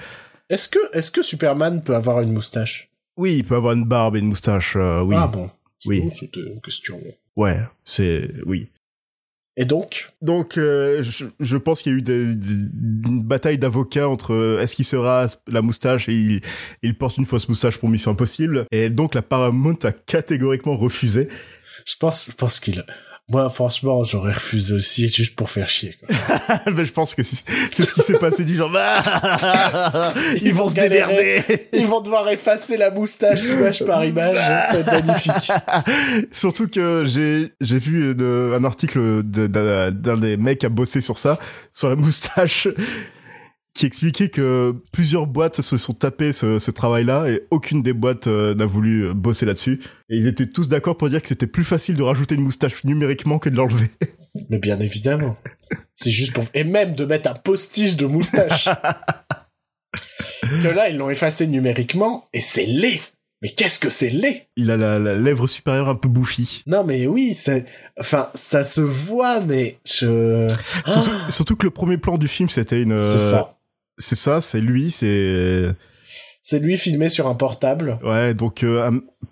Est-ce que, est-ce que Superman peut avoir une moustache? Oui, il peut avoir une barbe et une moustache, euh, oui. Ah bon. Oui. C'était une question. Ouais, c'est... oui. Et donc? Donc, euh, je, je pense qu'il y a eu des- des- une bataille d'avocats entre euh, est-ce qu'il se rase la moustache et il, il porte une fausse moustache pour Mission Impossible. Et donc, la Paramount a catégoriquement refusé. Je pense, je pense qu'il. Moi, franchement, j'aurais refusé aussi, juste pour faire chier. quoi. [LAUGHS] ben, je pense que c'est ce qui s'est passé du genre. bah, [LAUGHS] ils, vont se démerder. Ils vont devoir effacer la moustache image par image. C'est magnifique. [LAUGHS] Surtout que j'ai j'ai vu une- un article d'un des mecs qui a bossé sur ça, sur la moustache, qui expliquait que plusieurs boîtes se sont tapées ce, ce travail-là et aucune des boîtes euh, n'a voulu euh, bosser là-dessus. Et ils étaient tous d'accord pour dire que c'était plus facile de rajouter une moustache numériquement que de l'enlever. [LAUGHS] Mais bien évidemment. C'est juste pour... Et même de mettre un postiche de moustache. [LAUGHS] que là, ils l'ont effacé numériquement, et c'est laid. Mais qu'est-ce que c'est laid? Il a la, la lèvre supérieure un peu bouffie. Non, mais oui, c'est... Enfin, ça se voit, mais je... Surtout, Ah, surtout que le premier plan du film, c'était une... c'est ça. C'est ça, c'est lui, c'est... C'est lui filmé sur un portable. Ouais, donc euh,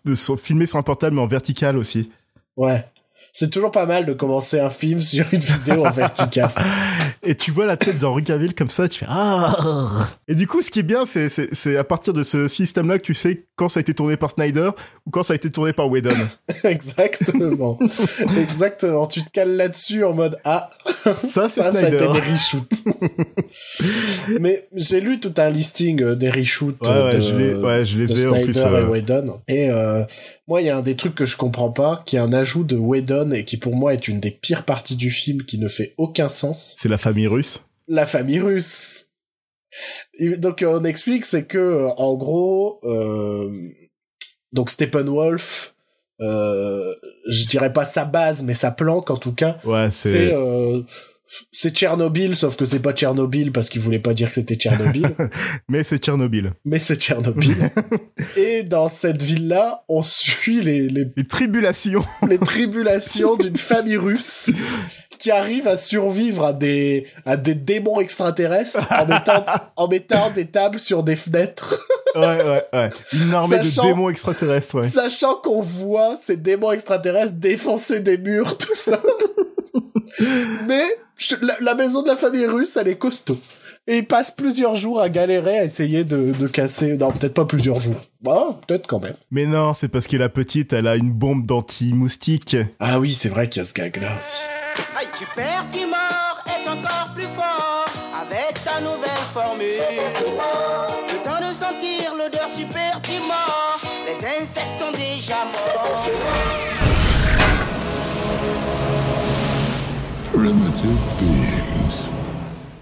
un- so- filmé sur un portable mais en vertical aussi. Ouais. C'est toujours pas mal de commencer un film sur une vidéo en vertical. [LAUGHS] Et tu vois la tête d'Henri Cavill comme ça, tu fais ah. Et du coup, ce qui est bien, c'est c'est c'est à partir de ce système-là que tu sais quand ça a été tourné par Snyder ou quand ça a été tourné par Whedon. [LAUGHS] Exactement. Exactement. Tu te cales là-dessus en mode Ah, Ça, c'est ça, ça a été des reshoots. [LAUGHS] Mais j'ai lu tout un listing euh, des reshoots Ouais, ouais, de, je les, ouais, je de les ai en Snyder plus. et Whedon. Et euh, moi, il y a un des trucs que je comprends pas, qui est un ajout de Whedon et qui pour moi est une des pires parties du film qui ne fait aucun sens. c'est la famille russe. La famille russe. Et donc on explique, c'est que euh, en gros, euh, donc Steppenwolf euh, je dirais pas sa base, mais sa planque en tout cas. Ouais, C'est c'est. euh, Tchernobyl, sauf que c'est pas Tchernobyl parce qu'il voulait pas dire que c'était Tchernobyl, [LAUGHS] Mais c'est Tchernobyl. mais c'est Tchernobyl. [LAUGHS] Et dans cette ville-là, on suit les, les, Les tribulations. les tribulations d'une famille russe [LAUGHS] qui arrive à survivre à des, à des démons extraterrestres en mettant, [LAUGHS] en mettant des tables sur des fenêtres. ouais, ouais, ouais. Une armée Sachant- de démons extraterrestres, ouais. Sachant qu'on voit ces démons extraterrestres défoncer des murs, tout ça. [LAUGHS] Mais je- la, la maison de la famille russe, elle est costaud. Et ils passent plusieurs jours à galérer à essayer de, de casser... Non, peut-être pas plusieurs jours. Bah, peut-être quand même. Mais non, c'est parce que la petite, elle a une bombe d'anti-moustique. Ah oui, c'est vrai qu'il y a ce gag-là aussi. Aïe, Super Timor est encore plus fort avec sa nouvelle formule. Le temps de sentir l'odeur Super Timor, les insectes sont déjà morts.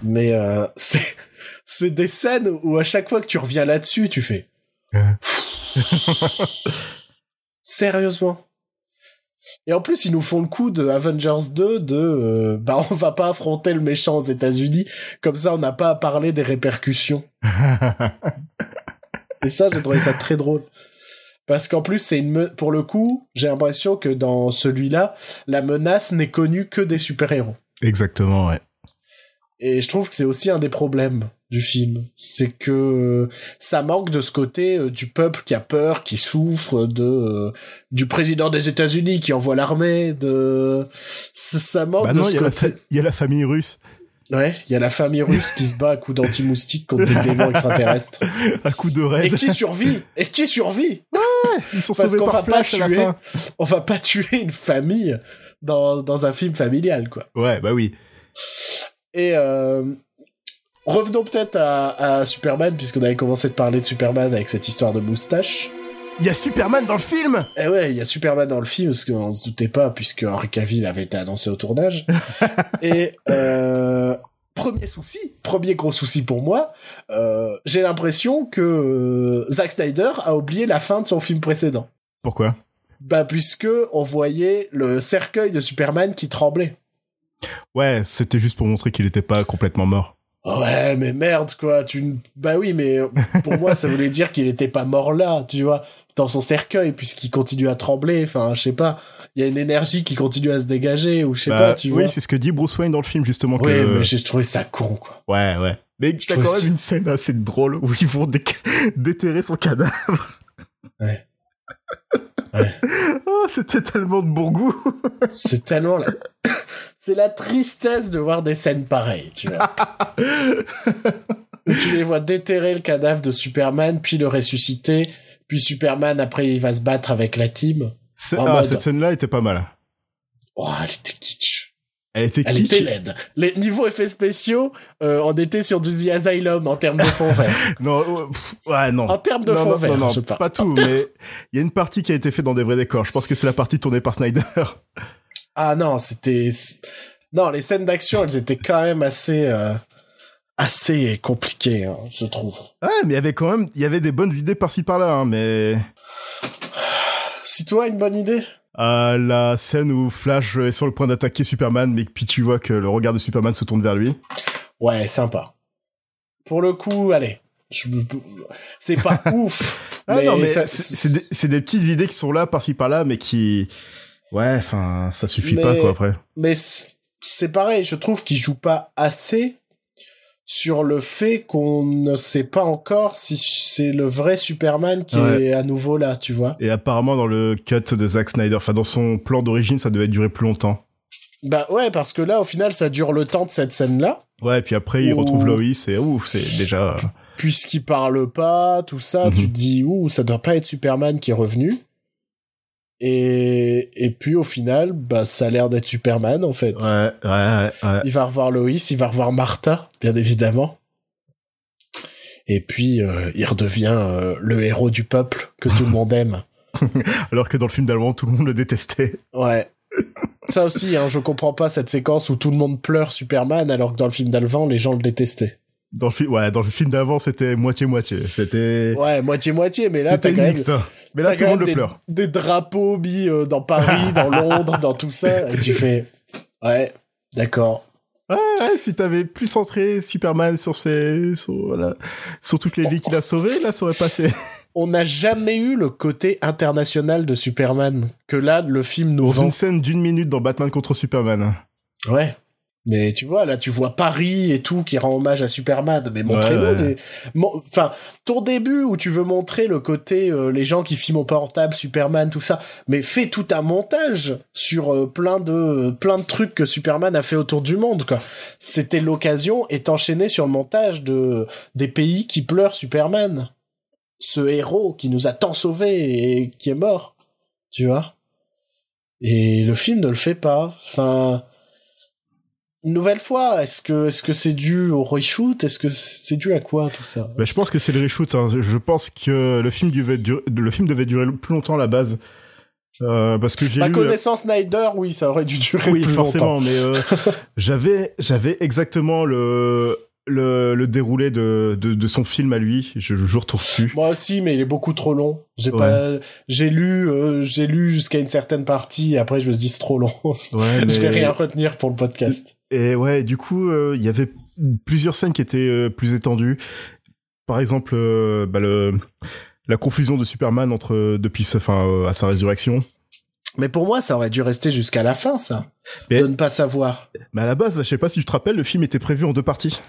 Mais euh, [LAUGHS] c'est c'est des scènes où à chaque fois que tu reviens là-dessus, tu fais. Hein. Sérieusement? Et en plus, ils nous font le coup de Avengers 2 de euh, bah on va pas affronter le méchant aux États-Unis, comme ça on n'a pas à parler des répercussions. [LAUGHS] Et ça, j'ai trouvé ça très drôle. Parce qu'en plus, c'est une me- pour le coup, j'ai l'impression que dans celui-là, la menace n'est connue que des super-héros. Exactement, ouais. Et je trouve que c'est aussi un des problèmes du film. C'est que ça manque de ce côté euh, du peuple qui a peur, qui souffre, de euh, du président des États-Unis qui envoie l'armée, de ça, manque Bah de non, ce y, a la côté. il y a la famille russe. Ouais, il y a la famille russe qui se bat à coups d'anti-moustiques contre des démons [LAUGHS] extraterrestres. À coup de Et raid. qui survit? Et qui survit? Ils sont Parce sauvés par va pas Flash à la tuer, fin. on va pas tuer une famille dans dans un film familial, quoi. Ouais, bah oui. Et euh, revenons peut-être à, à Superman, puisqu'on avait commencé de parler de Superman avec cette histoire de moustache. Il y a Superman dans le film Et ouais, il y a Superman dans le film, parce qu'on se doutait pas, puisque Henry Cavill avait été annoncé au tournage. [LAUGHS] Et euh, premier souci, premier gros souci pour moi, euh, j'ai l'impression que euh, Zack Snyder a oublié la fin de son film précédent. Pourquoi? Bah puisque on voyait le cercueil de Superman qui tremblait. Ouais, c'était juste pour montrer qu'il était pas complètement mort. Ouais, mais merde, quoi. Tu... Bah oui, mais pour moi, ça voulait dire qu'il était pas mort là, tu vois, dans son cercueil, puisqu'il continue à trembler. Enfin, je sais pas. Il y a une énergie qui continue à se dégager, ou je sais Bah, pas, tu oui, vois. c'est ce que dit Bruce Wayne dans le film, justement. Oui, que... mais j'ai trouvé ça con, quoi. Ouais, ouais. Mais t'as quand même une scène assez drôle où ils vont dé- [LAUGHS] déterrer son cadavre. Ouais. [LAUGHS] Ouais. Oh, c'était tellement de bon goût. C'est tellement la... [LAUGHS] C'est la tristesse de voir des scènes pareilles, tu vois. [LAUGHS] Où tu les vois déterrer le cadavre de Superman, puis le ressusciter, puis Superman, après, il va se battre avec la team. Ah, mode- cette scène-là était pas mal. Oh, elle était kitsch. Elle était Elle kitsch. était laide. Les niveaux effets spéciaux, euh, on était sur du The Asylum en termes de fond [LAUGHS] vert. Non, pff, ouais, non. En termes de non, fond non, vert, non, non, je parle. pas tout, mais il y a une partie qui a été faite dans des vrais décors. Je pense que c'est la partie tournée par Snyder. [LAUGHS] Ah non, c'était... Non, les scènes d'action, elles étaient quand même assez... euh, assez compliquées, hein, je trouve. Ouais, mais il y avait quand même, il y avait des bonnes idées par-ci par-là, hein, mais Si toi, une bonne idée? À la scène où Flash est sur le point d'attaquer Superman, mais puis tu vois que le regard de Superman se tourne vers lui. Ouais, sympa. Pour le coup, allez. C'est pas [LAUGHS] ouf. Ah non, mais des, c'est des petites idées qui sont là par-ci par-là, mais qui, ouais, enfin, ça suffit Mais- pas quoi après. Mais c'est pareil, je trouve qu'il joue pas assez sur le fait qu'on ne sait pas encore si c'est le vrai Superman qui Ouais. est à nouveau là, tu vois. Et apparemment dans le cut de Zack Snyder, enfin dans son plan d'origine, ça devait durer plus longtemps. Bah ouais, parce que là, au final, ça dure le temps de cette scène-là, Ouais, et puis après il retrouve Lois et ouh, c'est déjà. puisqu'il parle pas, tout ça, Mhm. tu te dis, ouh, ça doit pas être Superman qui est revenu. Et, et puis au final, bah ça a l'air d'être Superman en fait. Ouais, ouais, ouais. ouais. Il va revoir Lois, il va revoir Martha, bien évidemment. Et puis, euh, il redevient euh, le héros du peuple que tout le [LAUGHS] monde aime. [LAUGHS] Alors que dans le film d'allemand, tout le monde le détestait. Ouais. Ça [LAUGHS] aussi, hein, je comprends pas cette séquence où tout le monde pleure Superman, alors que dans le film d'Alvan, les gens le détestaient. Dans le, fi- ouais, dans le film d'avant, c'était moitié-moitié. C'était. Ouais, moitié-moitié, mais là, t'as quand même, mixte. hein. Mais là, tout le quand monde même le des, pleure. des drapeaux mis euh, dans Paris, [LAUGHS] dans Londres, dans tout ça, et tu fais, ouais, d'accord. Ouais, ouais, si t'avais plus centré Superman sur ses, sur, voilà, sur toutes les vies qu'il a sauvées, là, ça aurait passé. [LAUGHS] On n'a jamais eu le côté international de Superman que là, le film nous Dans vend. une scène d'une minute dans Batman contre Superman. Ouais. Mais tu vois, là, tu vois Paris et tout qui rend hommage à Superman. Mais montrez-nous Ouais, ouais. des... Enfin, ton début où tu veux montrer le côté euh, les gens qui filment au portable, Superman, tout ça. Mais fais tout un montage sur euh, plein de plein de trucs que Superman a fait autour du monde, quoi. C'était l'occasion et t'enchaîner sur le montage de des pays qui pleurent Superman. Ce héros qui nous a tant sauvés et qui est mort. Tu vois? Et le film ne le fait pas. Enfin... Une nouvelle fois, est-ce que est-ce que c'est dû au reshoot? Est-ce que c'est dû à quoi tout ça? Bah, je pense que c'est le reshoot. hein. Je pense que le film devait durer, le film devait durer plus longtemps à la base. Euh, parce que j'ai Ma lu... connaissance Snyder, oui, ça aurait dû durer Oui, plus longtemps. forcément, mais euh, [LAUGHS] j'avais j'avais exactement le le, le déroulé de, de, de son film à lui. Je, je retrouve dessus. Moi aussi, mais il est beaucoup trop long. J'ai Ouais. pas, j'ai lu, euh, j'ai lu jusqu'à une certaine partie. Et après, je me suis dit c'est trop long. [LAUGHS] Ouais, Je vais mais- rien retenir pour le podcast. Et ouais, du coup, euh, il y avait plusieurs scènes qui étaient euh, plus étendues. Par exemple, euh, bah, le, la confusion de Superman entre depuis, enfin, à sa résurrection. Mais pour moi, ça aurait dû rester jusqu'à la fin, ça, Mais- de ne pas savoir. Mais à la base, je sais pas si tu te rappelles, le film était prévu en deux parties.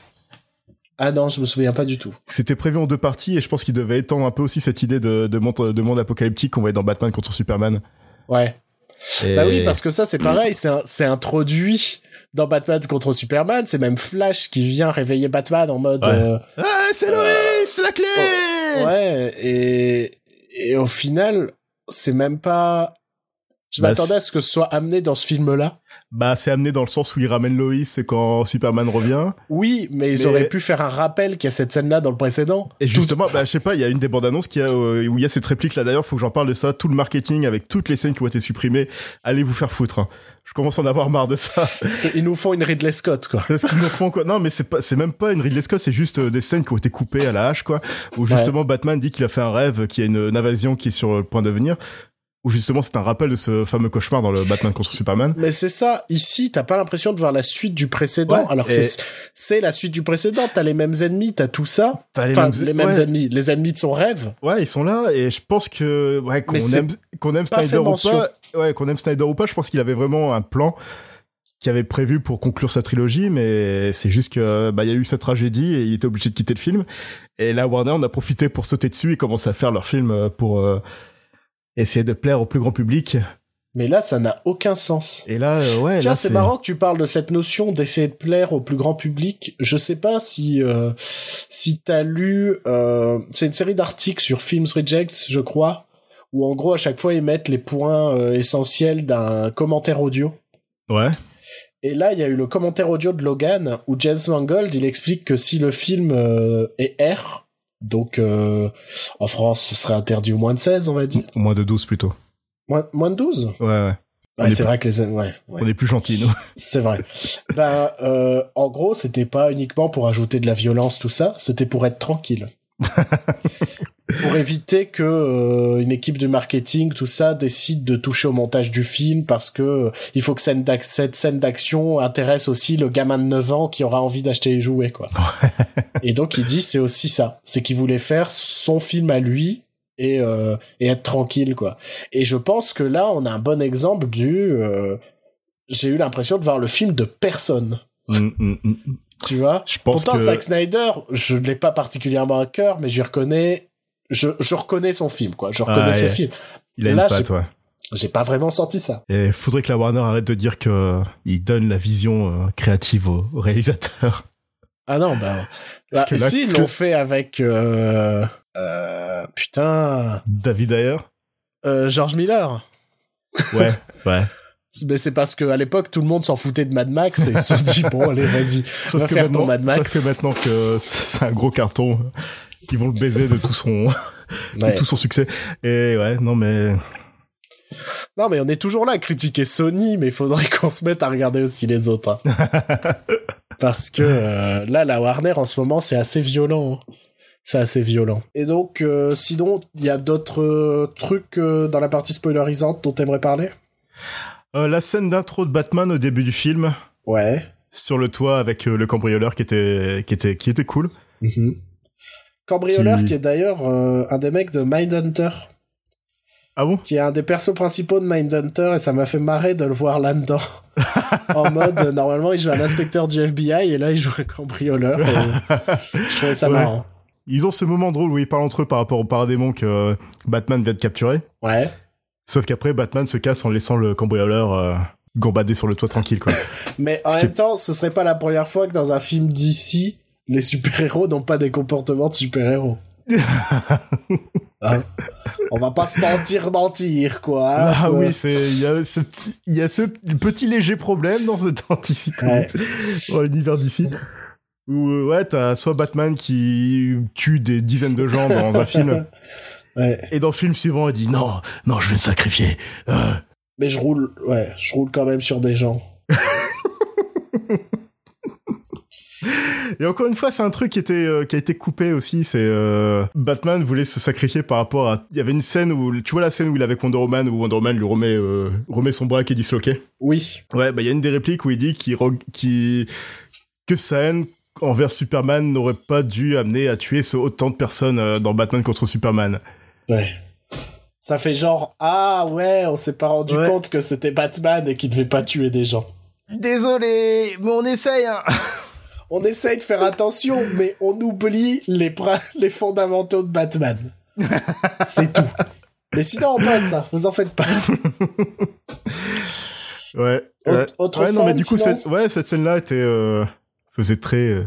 Ah non, je me souviens pas du tout. C'était prévu en deux parties et je pense qu'il devait étendre un peu aussi cette idée de, de, monde, de monde apocalyptique qu'on voyait dans Batman contre Superman. Ouais. Et- Bah oui, parce que ça, c'est pareil, c'est introduit dans Batman contre Superman. C'est même Flash qui vient réveiller Batman en mode. Ouais. euh, Ah, c'est Loïs, c'est la clé Ouais, et, et au final, c'est même pas. Je Bah, m'attendais à ce que ce soit amené dans ce film-là. Bah, c'est amené dans le sens où il ramène Loïs quand Superman revient. Oui, mais ils auraient pu faire un rappel qu'il y a cette scène-là dans le précédent. Et justement, bah, je sais pas, il y a une des bandes annonces qui a, euh, où il y a cette réplique là d'ailleurs, faut que j'en parle de ça, tout le marketing avec toutes les scènes qui ont été supprimées, allez vous faire foutre. hein. Je commence à en avoir marre de ça. [LAUGHS] Ils nous font une Ridley Scott, quoi. Qu'ils nous font quoi Non, mais c'est pas, c'est même pas une Ridley Scott, c'est juste euh, des scènes qui ont été coupées à la hache, quoi. Où justement Batman dit qu'il a fait un rêve, qu'il y a une, une invasion qui est sur le point de venir. Où justement c'est un rappel de ce fameux cauchemar dans le Batman contre Superman. Mais c'est ça, ici, t'as pas l'impression de voir la suite du précédent, Ouais, alors que et- c'est- la suite du précédent, t'as les mêmes ennemis, t'as tout ça. T'as les Enfin, mêmes- les mêmes ouais. ennemis, les ennemis de son rêve. Ouais, ils sont là et je pense que ouais, qu'on aime qu'on aime Snyder ou pas, ouais, qu'on aime Snyder ou pas, je pense qu'il avait vraiment un plan qu'il avait prévu pour conclure sa trilogie, mais c'est juste que bah il y a eu cette tragédie et il était obligé de quitter le film. Et là Warner on a profité pour sauter dessus et commencer à faire leur film euh, pour euh, essayer de plaire au plus grand public. Mais là, ça n'a aucun sens. Et là euh, ouais, Tiens, c'est marrant que tu parles de cette notion d'essayer de plaire au plus grand public. Je sais pas si euh, si t'as lu, euh, c'est une série d'articles sur Films Rejects, je crois, où en gros à chaque fois ils mettent les points euh, essentiels d'un commentaire audio. Ouais. Et là, il y a eu le commentaire audio de Logan où James Mangold il explique que si le film euh, est R, donc euh, en France ce serait interdit au moins de 16, on va dire, Au moins de 12 plutôt. moins, moins de 12. Ouais ouais. On Ouais, est c'est plus- vrai que les ouais, ouais. On est plus gentils nous. [LAUGHS] C'est vrai. ben, euh, en gros, c'était pas uniquement pour ajouter de la violence, tout ça, c'était pour être tranquille. [LAUGHS] pour éviter que euh, une équipe de marketing, tout ça, décide de toucher au montage du film parce que euh, il faut que scène cette scène d'action intéresse aussi le gamin de 9 ans qui aura envie d'acheter les jouets, quoi. et donc, il dit, c'est aussi ça. C'est qu'il voulait faire son film à lui et, euh, et être tranquille, quoi. Et je pense que là, on a un bon exemple du... j'ai eu l'impression de voir le film de personne. Tu vois Je pense Pourtant, que Zack Snyder, je ne l'ai pas particulièrement à cœur, mais je reconnais... Je, je reconnais son film, quoi. Je reconnais Ah, ses ouais. films. il a Là, une patte, j'ai- ouais. J'ai pas vraiment senti ça. Et faudrait que la Warner arrête de dire que euh, il donne la vision euh, créative au, réalisateur. Ah non, bah... Parce bah que si, ils l'ont fait avec... Euh, euh, putain... David Ayer Euh, George Miller. Ouais, ouais. Mais c'est parce que à l'époque, tout le monde s'en foutait de Mad Max et se [LAUGHS] dit, bon, allez, vas-y, Sauf va faire ton Mad Max. sauf que maintenant que c'est un gros carton, ils vont le baiser de tout son, de tout son succès. Et ouais, non mais Non, mais on est toujours là à critiquer Sony, mais il faudrait [LAUGHS] qu'on se mette à regarder aussi les autres. hein. [LAUGHS] Parce que euh, là, la Warner en ce moment, c'est assez violent. hein. C'est assez violent. Et donc, euh, sinon, il y a d'autres euh, trucs euh, dans la partie spoilerisante dont t'aimerais parler? Euh, la scène d'intro de Batman au début du film, Ouais. sur le toit avec euh, le cambrioleur qui était, qui était, qui était cool. Mhm. Cambrioleur Qui- qui, est d'ailleurs euh, un des mecs de Mindhunter, Ah bon? Qui est un des persos principaux de Mindhunter, et ça m'a fait marrer de le voir là-dedans. [LAUGHS] en mode, normalement, il joue un inspecteur du FBI, et là, il joue un cambrioleur. et Je trouvais ça Ouais. marrant. Ils ont ce moment drôle où ils parlent entre eux par rapport au paradémon que Batman vient de capturer. Ouais. Sauf qu'après, Batman se casse en laissant le cambrioleur euh, gambader sur le toit tranquille, quoi. [LAUGHS] Mais en Ce même temps, ce serait pas la première fois que dans un film d'ici, les super-héros n'ont pas des comportements de super-héros. [LAUGHS] Hein On va pas se mentir, mentir, quoi. hein. Ah oui, c'est il y a ce il y a ce petit léger problème dans [LAUGHS] dans l'univers d'ici. Où euh, ouais, t'as soit Batman qui tue des dizaines de gens dans un film Ouais. et dans le film suivant il dit non, non, je vais me sacrifier. Euh, Mais je roule, ouais, je roule quand même sur des gens. Et encore une fois, c'est un truc qui était euh, qui a été coupé aussi. C'est euh, Batman voulait se sacrifier par rapport à. Il y avait une scène où tu vois la scène où il est avec Wonder Woman où Wonder Woman lui remet euh, remet son bras qui est disloqué? Oui. Ouais, bah il y a une des répliques où il dit qu'il que sa haine envers Superman n'aurait pas dû amener à tuer autant de personnes dans Batman contre Superman. Ouais. Ça fait genre, ah ouais, on s'est pas rendu Ouais. compte que c'était Batman et qu'il devait pas tuer des gens. Désolé, mais on essaye. Hein. [LAUGHS] On essaye de faire attention, mais on oublie les, les fondamentaux de Batman. [LAUGHS] C'est tout. Mais sinon, on passe, ça. Vous en faites pas. [LAUGHS] Ouais. Autre- ouais. autre ouais, non, mais du coup, sinon cette, ouais, cette scène-là était euh, faisait très euh,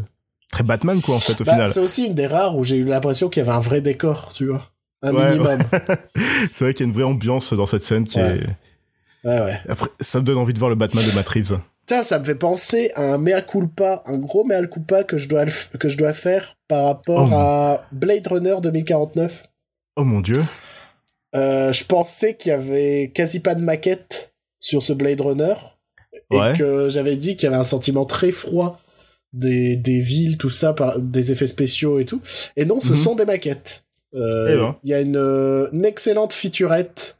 très Batman quoi en fait au Bah, final. c'est aussi une des rares où j'ai eu l'impression qu'il y avait un vrai décor, tu vois. Un Ouais, minimum. [LAUGHS] C'est vrai qu'il y a une vraie ambiance dans cette scène qui Ouais. est. Ouais, ouais. Après, ça me donne envie de voir le Batman de Matt Reeves. Putain, ça me fait penser à un mea culpa, un gros mea culpa que je dois, que je dois faire par rapport Oh. à Blade Runner 2049. Oh mon dieu. Euh, je pensais qu'il y avait quasi pas de maquette sur ce Blade Runner. Et que j'avais dit qu'il y avait un sentiment très froid des, des villes, tout ça, par, des effets spéciaux et tout. Et non, ce Mhm. sont des maquettes. Euh, Eh ben. Il y a une, euh, une excellente featurette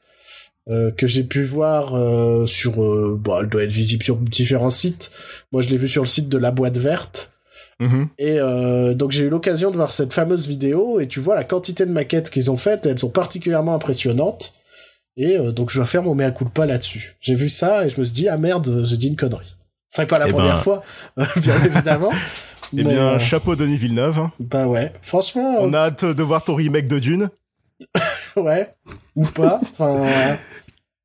euh, que j'ai pu voir euh, sur... bon, elle doit être visible sur différents sites. Moi, je l'ai vu sur le site de La Boîte Verte. Mhm. Et euh, donc j'ai eu l'occasion de voir cette fameuse vidéo et tu vois la quantité de maquettes qu'ils ont faites, elles sont particulièrement impressionnantes. Et euh, donc je dois faire mon mea culpa là-dessus. J'ai vu ça et je me suis dit ah merde, j'ai dit une connerie. Ce serait pas la Eh première ben. fois, [LAUGHS] bien évidemment. [LAUGHS] Eh Mais, bien, euh, chapeau Denis Villeneuve. bah ouais, franchement, On a hâte de voir ton remake de Dune, [LAUGHS] ouais, ou pas. Enfin,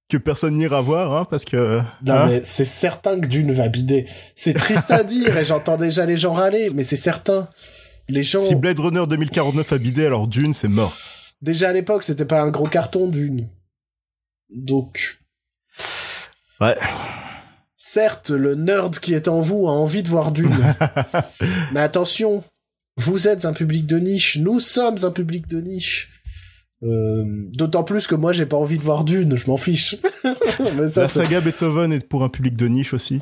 que personne n'ira voir, hein, parce que... non hein. mais c'est certain que Dune va bider. C'est triste à dire et j'entends déjà les gens râler, mais c'est certain. Les gens, Si Blade Runner 2049 a bidé, alors Dune, c'est mort. déjà à l'époque, c'était pas un gros carton Dune. Donc, Ouais. Certes, le nerd qui est en vous a envie de voir Dune. [LAUGHS] Mais attention, vous êtes un public de niche, nous sommes un public de niche. Euh, D'autant plus que moi j'ai pas envie de voir Dune, je m'en fiche. [LAUGHS] Mais ça, La saga Beethoven est pour un public de niche aussi.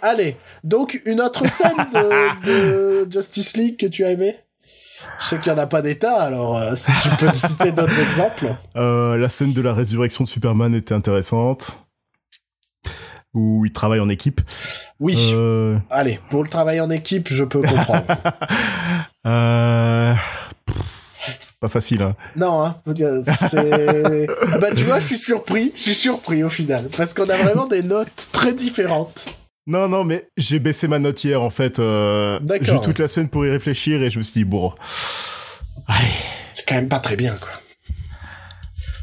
Allez, donc une autre scène de, de Justice League que tu as aimé Je sais qu'il y en a pas d'état, alors euh, si tu peux citer d'autres exemples. Euh, la scène de la résurrection de Superman était intéressante. Où il travaille en équipe. Oui, Euh, allez, pour le travail en équipe, je peux comprendre. [LAUGHS] euh, C'est pas facile, hein. Non, hein, c'est... [LAUGHS] Ah bah tu vois, je suis surpris, je suis surpris au final, parce qu'on a vraiment des notes très différentes. Non, non, mais j'ai baissé ma note hier, en fait. Euh, D'accord. j'ai eu toute la semaine pour y réfléchir et je me suis dit, bon. Allez. C'est quand même pas très bien, quoi.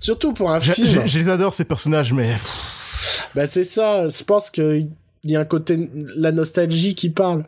Surtout pour un film. je les adore, ces personnages, mais... Bah c'est ça, je pense qu'il y a un côté, la nostalgie qui parle.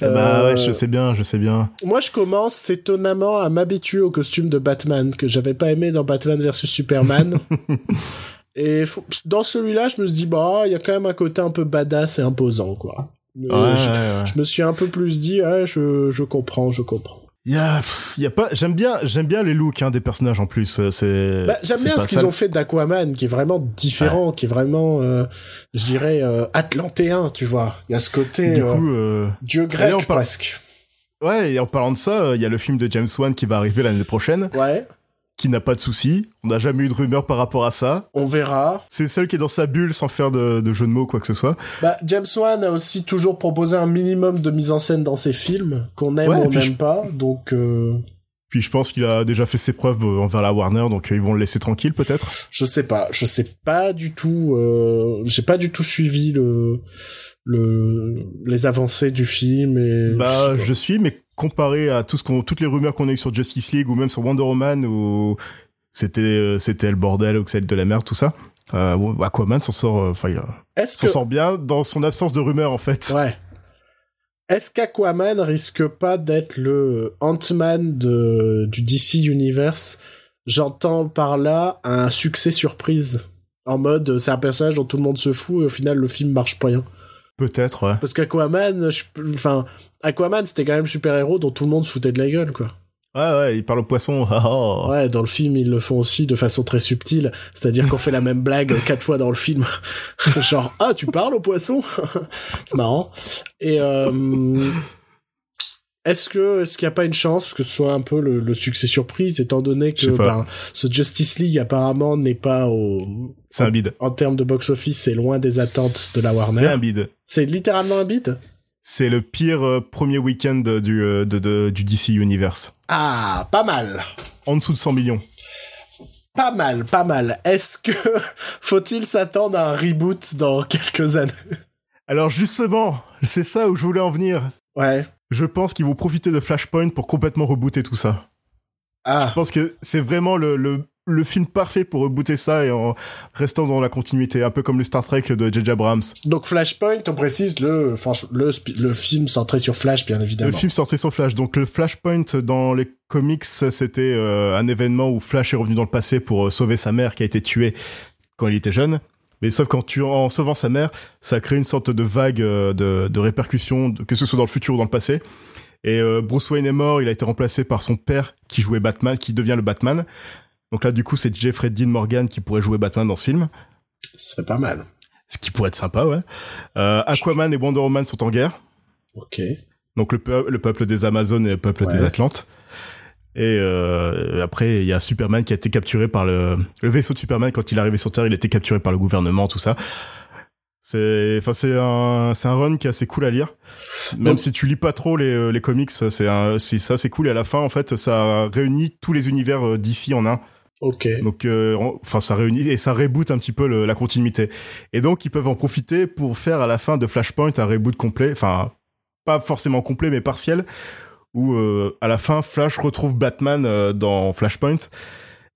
Bah Euh, ouais, je sais bien, je sais bien. Moi, je commence étonnamment à m'habituer au costume de Batman, que j'avais pas aimé dans Batman vs Superman. [LAUGHS] Et dans celui-là, je me suis dit, bah, il y a quand même un côté un peu badass et imposant, quoi. Euh, je, ouais, ouais. je me suis un peu plus dit, ouais, je, je comprends, je comprends. Il y a, y a pas, j'aime bien, j'aime bien les looks hein, des personnages en plus. euh, C'est. Bah, J'aime bien ce qu'ils ont fait d'Aquaman, qui est vraiment différent, qui est vraiment, euh, je dirais, euh, atlantéen, tu vois. Il y a ce côté Du euh, coup, euh, dieu grec parle- presque. ouais. Et en parlant de ça, euh, il y a le film de James Wan qui va arriver l'année prochaine, Ouais, qui n'a pas de soucis. On n'a jamais eu de rumeur par rapport à ça. on verra. C'est le seul qui est dans sa bulle sans faire de, de jeu de mots quoi que ce soit. Bah, James Wan a aussi toujours proposé un minimum de mise en scène dans ses films, qu'on aime Ouais, ou on n'aime je- pas, donc euh, Puis je pense qu'il a déjà fait ses preuves euh, envers la Warner, donc euh, ils vont le laisser tranquille peut-être. je sais pas, je sais pas du tout, euh, j'ai pas du tout suivi le, le, les avancées du film et Bah, je suis, mais comparé à tout ce qu'on, toutes les rumeurs qu'on a eues sur Justice League ou même sur Wonder Woman où c'était, euh, c'était le bordel ou que c'était de la merde, tout ça. Euh, Aquaman s'en sort, euh, enfin, euh, s'en que sort bien dans son absence de rumeurs en fait. Ouais. Est-ce qu'Aquaman risque pas d'être le Ant-Man de, du DC Universe? J'entends par là un succès surprise. En mode, c'est un personnage dont tout le monde se fout et au final, le film marche pas rien. Peut-être, ouais. Parce qu'Aquaman, enfin, Aquaman, c'était quand même super-héros dont tout le monde se foutait de la gueule, quoi. Ouais, ouais, il parle au poisson. [LAUGHS] ah, ah. Ouais, dans le film, ils le font aussi de façon très subtile. C'est-à-dire qu'on fait la même blague [LAUGHS] quatre fois dans le film. [LAUGHS] Genre, ah, tu parles au poisson C'est marrant. Et euh, est-ce que est-ce qu'il n'y a pas une chance que ce soit un peu le, le succès surprise, étant donné que ben, ce Justice League apparemment n'est pas au C'est un bide. en termes de box-office, c'est loin des attentes de la C'est Warner. un bide. C'est littéralement un bid C'est le pire euh, premier week-end du, euh, de, de- du DC Universe. Ah, pas mal. En dessous de 100 millions. Pas mal, pas mal. Est-ce que [LAUGHS] faut-il s'attendre à un reboot dans quelques années? Alors justement, c'est ça où je voulais en venir. Ouais. Je pense qu'ils vont profiter de Flashpoint pour complètement rebooter tout ça. Ah, Je pense que c'est vraiment le, le, le film parfait pour rebooter ça et en restant dans la continuité, un peu comme le Star Trek de J.J. Abrams. donc Flashpoint, on précise le, le, le film centré sur Flash, bien évidemment. Le film sortait sur Flash. Donc le Flashpoint dans les comics, c'était euh, un événement où Flash est revenu dans le passé pour euh, sauver sa mère qui a été tuée quand il était jeune. Mais sauf qu'en tuant, en sauvant sa mère, ça a créé une sorte de vague euh, de, de répercussions, que ce soit dans le futur ou dans le passé. Et euh, Bruce Wayne est mort, il a été remplacé par son père qui jouait Batman, qui devient le Batman. Donc là, du coup, c'est Jeffrey Dean Morgan qui pourrait jouer Batman dans ce film. Ce serait pas mal. Ce qui pourrait être sympa, ouais. Euh, Aquaman et Wonder Woman sont en guerre. Ok. Donc le, peu- le peuple des Amazones et le peuple Ouais. des Atlantes. Et euh, après, il y a Superman qui a été capturé par le, le vaisseau de Superman quand il est arrivé sur Terre, il a été capturé par le gouvernement, tout ça. C'est, enfin, c'est un, c'est un run qui est assez cool à lire. Même Donc- si tu lis pas trop les, euh, les comics, c'est un, c'est ça, c'est cool. Et à la fin, en fait, ça réunit tous les univers euh, d'ici en un. Ok. Donc, euh, en- enfin, ça réunit et ça reboot un petit peu le- la continuité. Et donc, ils peuvent en profiter pour faire à la fin de Flashpoint un reboot complet, enfin, pas forcément complet, mais partiel, où euh, à la fin, Flash retrouve Batman euh, dans Flashpoint.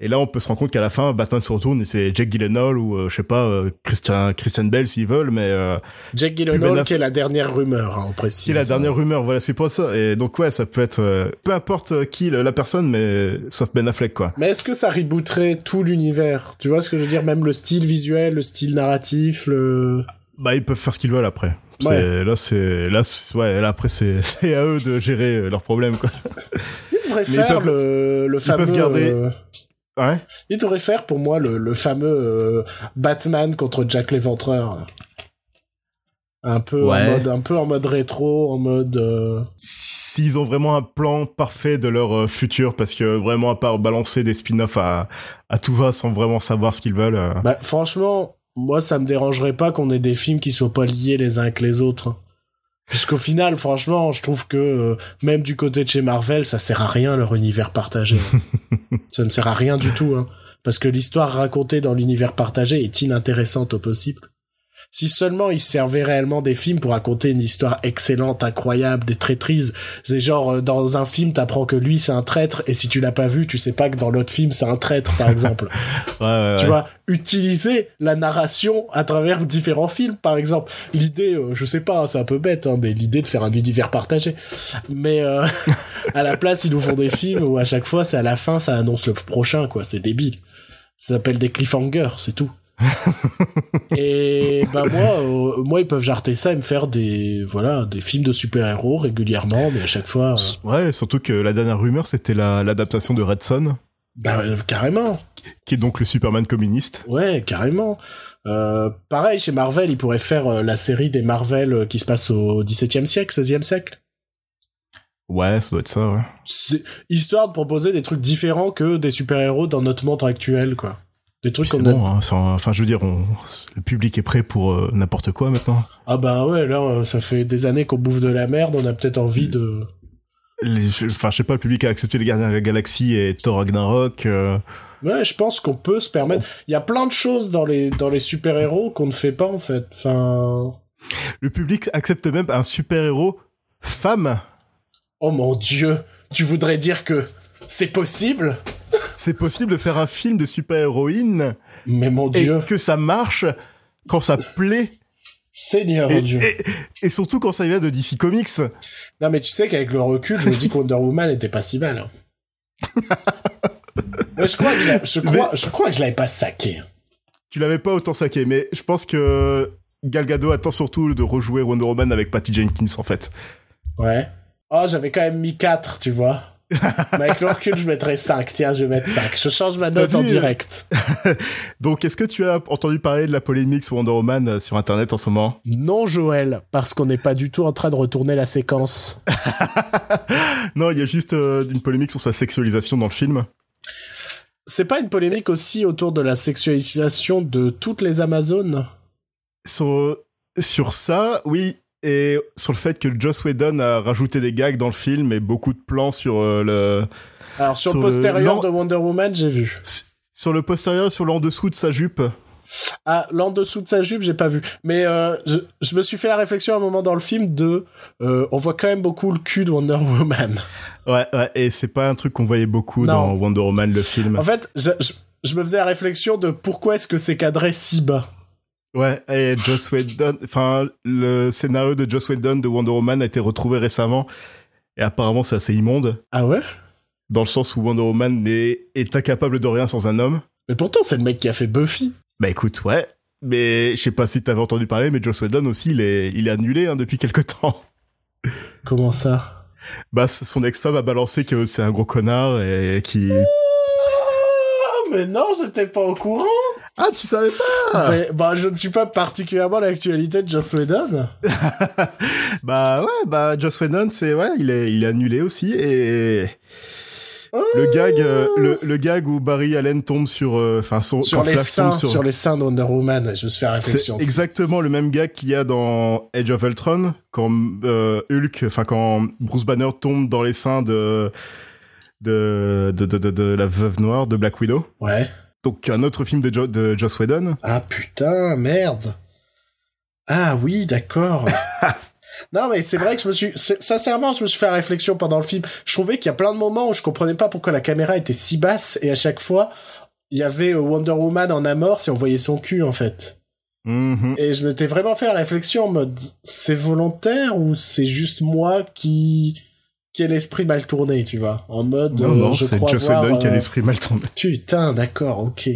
Et là, on peut se rendre compte qu'à la fin, Batman se retourne et c'est Jack Gyllenhaal ou, euh, je sais pas, euh, Christian, Christian Bell s'ils veulent, mais euh, Jack Gyllenhaal, qui est la dernière rumeur, hein, on précise. qui est la dernière rumeur, voilà, c'est pour ça. Et donc, ouais, ça peut être, euh, peu importe qui la personne, mais sauf Ben Affleck, quoi. Mais est-ce que ça rebooterait tout l'univers? Tu vois ce que je veux dire? Même le style visuel, le style narratif, le... Bah, ils peuvent faire ce qu'ils veulent après. Là, c'est, là, ouais, là, après, [LAUGHS] c'est, à eux de gérer euh, leurs problèmes, quoi. Ils devraient Mais ils faire peuvent- le, le ils fameux... peuvent garder- euh, Ouais. Ils devraient faire pour moi le, le fameux euh, Batman contre Jack l'Éventreur. Un peu, Ouais. en mode, un peu en mode rétro, en mode... euh, S'ils ont vraiment un plan parfait de leur futur, parce que vraiment, à part balancer des spin-offs à, à tout va sans vraiment savoir ce qu'ils veulent. Bah, franchement, moi, ça me dérangerait pas qu'on ait des films qui soient pas liés les uns avec les autres. hein. Puisqu'au final, franchement, je trouve que euh, même du côté de chez Marvel, ça sert à rien leur univers partagé. hein. [LAUGHS] ça ne sert à rien du tout, hein. Parce que l'histoire racontée dans l'univers partagé est inintéressante au possible. Si seulement ils servaient réellement des films pour raconter une histoire excellente, incroyable, des traîtrises. C'est genre, euh, dans un film, t'apprends que lui, c'est un traître, et si tu l'as pas vu, tu sais pas que dans l'autre film, c'est un traître, par exemple. [LAUGHS] ouais, ouais, Tu ouais. vois, utiliser la narration à travers différents films, par exemple. L'idée, euh, je sais pas, c'est un peu bête, hein, mais l'idée de faire un univers partagé. Mais euh, [LAUGHS] à la place, ils nous font des films où à chaque fois, c'est à la fin, ça annonce le prochain, quoi. C'est débile. Ça s'appelle des cliffhangers, c'est tout. [LAUGHS] et bah moi, euh, moi ils peuvent jarter ça et me faire des voilà des films de super-héros régulièrement, mais à chaque fois, euh, Ouais, surtout que la dernière rumeur, c'était la- l'adaptation de Red Son, bah euh, carrément, qui est donc le Superman communiste. ouais carrément. Pareil chez Marvel, ils pourraient faire la série des Marvel qui se passe au XVIIe siècle, XVIe siècle. Ouais, ça doit être ça, ouais. Histoire de proposer des trucs différents que des super-héros dans notre monde actuel, quoi. Des trucs a- bon, hein, enfin, je veux dire, on- le public est prêt pour euh, n'importe quoi maintenant. Ah bah ouais, là, euh, ça fait des années qu'on bouffe de la merde, on a peut-être envie de... Les- Enfin, je sais pas, le public a accepté les Gardiens de la Galaxie et Thor Ragnarok. euh, Ouais, je pense qu'on peut se permettre... Il y a plein de choses dans les, dans les super-héros qu'on ne fait pas, en fait. Enfin... le public accepte même un super-héros femme. Oh mon dieu, tu voudrais dire que c'est possible C'est possible de faire un film de super-héroïne Mais mon et dieu, que ça marche quand ça plaît. Seigneur Et, Dieu. et- et surtout quand ça vient de DC Comics. Non mais tu sais qu'avec le recul, je me dis que Wonder Woman était pas si mal. hein. [LAUGHS] Je crois que je, crois, je crois que je l'avais pas saqué. Tu l'avais pas autant saqué, mais je pense que Gal Gadot attend surtout de rejouer Wonder Woman avec Patty Jenkins en fait. Ouais. Oh, j'avais quand même mis 4, tu vois. Mais avec le recul, je mettrais 5. Tiens, je vais mettre 5. Je change ma note en direct. [LAUGHS] Donc, est-ce que tu as entendu parler de la polémique sur Wonder Woman euh, sur Internet en ce moment? Non, Joël, parce qu'on n'est pas du tout en train de retourner la séquence. [LAUGHS] Non, il y a juste euh, une polémique sur sa sexualisation dans le film. C'est pas une polémique aussi autour de la sexualisation de toutes les Amazones? Sur, sur ça, oui, et sur le fait que Joss Whedon a rajouté des gags dans le film et beaucoup de plans sur euh, le Alors, sur, Sur le postérieur de Wonder Woman, j'ai vu. sur le postérieur, sur l'en dessous de sa jupe. Ah, l'en dessous de sa jupe, j'ai pas vu. Mais euh, je, je me suis fait la réflexion à un moment dans le film de... euh, on voit quand même beaucoup le cul de Wonder Woman. Ouais, ouais, et c'est pas un truc qu'on voyait beaucoup Non. dans Wonder Woman le film. En fait, je, je, je me faisais la réflexion de pourquoi est-ce que c'est cadré si bas. Ouais, et Joss Whedon, enfin, le scénario de Joss Whedon de Wonder Woman a été retrouvé récemment. Et apparemment, c'est assez immonde. Ah ouais? Dans le sens où Wonder Woman est, est incapable de rien sans un homme. Mais pourtant, c'est le mec qui a fait Buffy. Bah écoute, ouais. Mais je sais pas si t'avais entendu parler, mais Joss Whedon aussi, il est, il est annulé hein, depuis quelque temps. [LAUGHS] Comment ça? Bah, son ex-femme a balancé que c'est un gros connard et qui... Ah, mais non, j'étais pas au courant. Ah, tu savais pas Mais, bah, je ne suis pas particulièrement l'actualité de Joss Whedon. [LAUGHS] Bah ouais, bah Joss Whedon, c'est ouais, il est, il est annulé aussi et le gag, euh, le, le gag où Barry Allen tombe sur, euh, enfin Sur les Flash seins, sur... les seins de Wonder Woman. Je me suis fait la c'est réflexion. exactement le même gag qu'il y a dans Age of Ultron quand euh, Hulk, enfin quand Bruce Banner tombe dans les seins de de de, de, de, de la veuve noire de Black Widow. Ouais. Donc un autre film de, Jo- de Joss Whedon. Ah putain, merde. Ah oui, d'accord. [LAUGHS] non mais c'est vrai que je me suis sincèrement je me suis fait la réflexion pendant le film. Je trouvais qu'il y a plein de moments où je comprenais pas pourquoi la caméra était si basse et à chaque fois il y avait euh, Wonder Woman en amorce et on voyait son cul en fait. Mhm. Et je m'étais vraiment fait la réflexion en mode c'est volontaire ou c'est juste moi qui qui ai l'esprit mal tourné, tu vois, en mode Non, euh, non, je c'est Joss Whedon qui a euh, l'esprit mal tourné. Putain, d'accord, ok.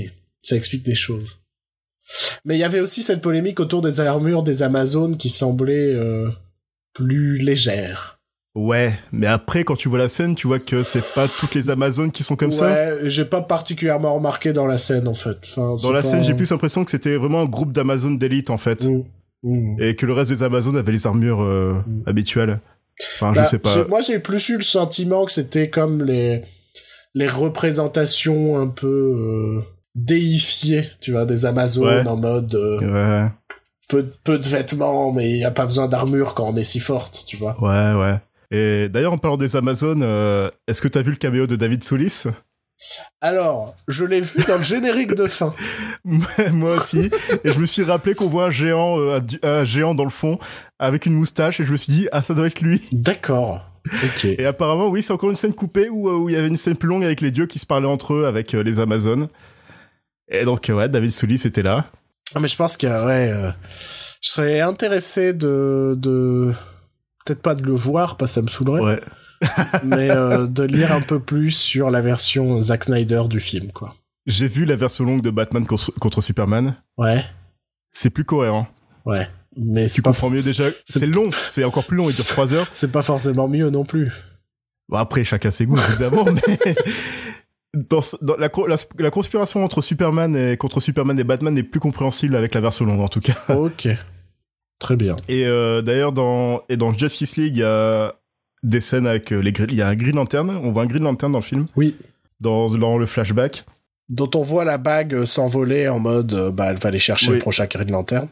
Ça explique des choses. Mais il y avait aussi cette polémique autour des armures des Amazones qui semblaient euh, plus légères. Ouais, mais après quand tu vois la scène, tu vois que c'est pas toutes les Amazones qui sont comme ça. ouais, j'ai pas particulièrement remarqué dans la scène en fait. Enfin, Dans la scène, j'ai plus l'impression que c'était vraiment un groupe d'Amazones d'élite en fait, Mm. et que le reste des Amazones avaient les armures euh, Mm. habituelles. Enfin, Bah, je sais pas. j'ai- Moi, j'ai plus eu le sentiment que c'était comme les les représentations un peu euh, déifiées, tu vois, des Amazones Ouais. en mode euh, Ouais, peu, peu de vêtements, mais il y a pas besoin d'armure quand on est si forte, tu vois. ouais, ouais. Et d'ailleurs, en parlant des Amazones, euh, est-ce que t'as vu le caméo de David Soulis? Alors, je l'ai vu dans le générique de fin. [LAUGHS] Moi aussi. et je me suis rappelé qu'on voit un géant, un, géant dans le fond avec une moustache, et je me suis dit ah ça doit être lui. D'accord. Et apparemment, oui, c'est encore une scène coupée où, euh, où il y avait une scène plus longue avec les dieux qui se parlaient entre eux avec euh, les Amazones. Et donc, euh, ouais, David Soulis était là. Ah, mais je pense que, ouais, euh, je serais intéressé de, de, peut-être pas de le voir, parce que ça me saoulerait, Ouais. [LAUGHS] mais euh, de lire un peu plus sur la version Zack Snyder du film, quoi. J'ai vu la version longue de Batman contre, contre Superman. Ouais, c'est plus cohérent. ouais. Mais Tu c'est pas comprends mieux déjà. c'est- long, c'est encore plus long, il dure 3 heures. C'est pas forcément mieux non plus. Bon, après, chacun ses goûts, évidemment, [LAUGHS] mais dans, ce- dans la, co- la, la conspiration entre Superman et contre Superman et Batman n'est plus compréhensible avec la version longue, en tout cas. [LAUGHS] ok. Très bien. Et euh, d'ailleurs, dans, et dans Justice League, il y a des scènes avec euh, les grilles. Il y a un Green Lantern. On voit un Green Lantern dans le film. Oui. Dans, dans le flashback. Dont on voit la bague s'envoler en mode, euh, bah, elle va aller chercher Oui. le prochain Green Lantern.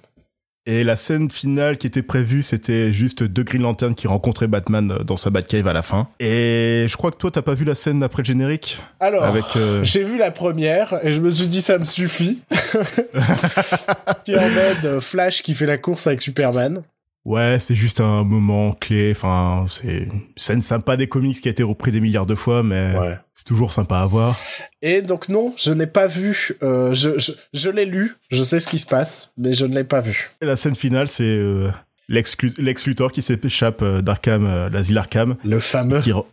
Et la scène finale qui était prévue, c'était juste deux Green Lantern qui rencontraient Batman dans sa Batcave à la fin. Et je crois que toi, t'as pas vu la scène après le générique Alors, avec. euh, [LAUGHS] j'ai vu la première et je me suis dit ça me suffit. [LAUGHS] qui est en mode euh, Flash qui fait la course avec Superman. Ouais, c'est juste un moment clé. Enfin, c'est une scène sympa des comics qui a été repris des milliards de fois, mais Ouais. c'est toujours sympa à voir. Et donc non, je n'ai pas vu. euh, je je, je l'ai lu, je sais ce qui se passe, mais je ne l'ai pas vu. Et la scène finale, c'est euh, Lex, Lu- Lex Luthor qui s'échappe euh, d'Arkham, euh, l'asile Arkham, Le fameux. qui re-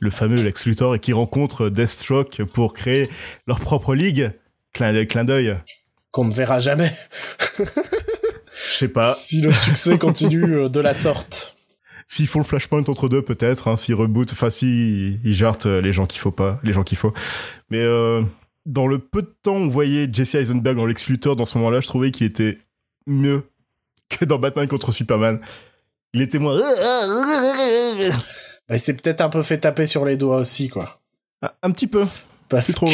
le fameux Lex Luthor et qui rencontre Deathstroke pour créer leur propre ligue. Clin d'œil, clin d'œil. qu'on ne verra jamais [LAUGHS] Je sais pas. si le succès [LAUGHS] continue euh, de la sorte. S'ils font le flashpoint entre deux, peut-être. Hein, s'ils rebootent, enfin, s'ils ils jartent euh, les gens qu'il faut pas, les gens qu'il faut. Mais euh, dans le peu de temps, on voyait Jesse Eisenberg en Lex Luthor. Dans ce moment-là, je trouvais qu'il était mieux que dans Batman contre Superman. Il était moins. Bah, il s'est peut-être un peu fait taper sur les doigts aussi, quoi. Un- Un petit peu. Parce que,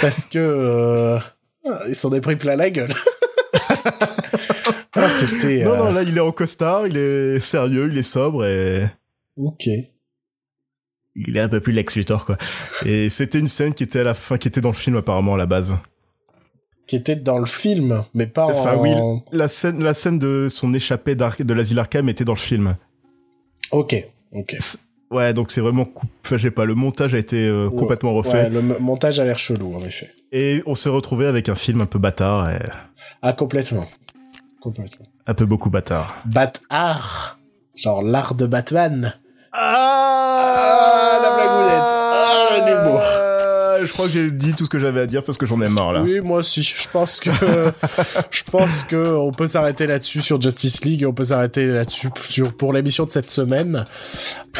parce que euh, il s'en est pris plein la gueule. [LAUGHS] ah, c'était. Non, euh, non, là, il est en costard, il est sérieux, il est sobre et Ok. il est un peu plus Lex Luthor, quoi. Et c'était une scène qui était à la fin, qui était dans le film apparemment à la base. Qui était dans le film, mais pas Enfin, en. oui, la scène, la scène de son échappée de l'asile Arkham était dans le film. Ok. Ok. Ouais, donc c'est vraiment, coup- enfin, je sais pas, le montage a été euh, Ouais. complètement refait. Ouais, le montage a l'air chelou, en effet. Et on s'est retrouvé avec un film un peu bâtard, et Ah, complètement. Complètement. un peu beaucoup bâtard. Bat art. Genre l'art de Batman. Ah, la blagounette. Ah, l'humour. Je crois que j'ai dit tout ce que j'avais à dire parce que j'en ai marre là. Oui, moi aussi. Je pense que [LAUGHS] je pense que on peut s'arrêter là-dessus sur Justice League. et On peut s'arrêter là-dessus sur pour l'émission de cette semaine.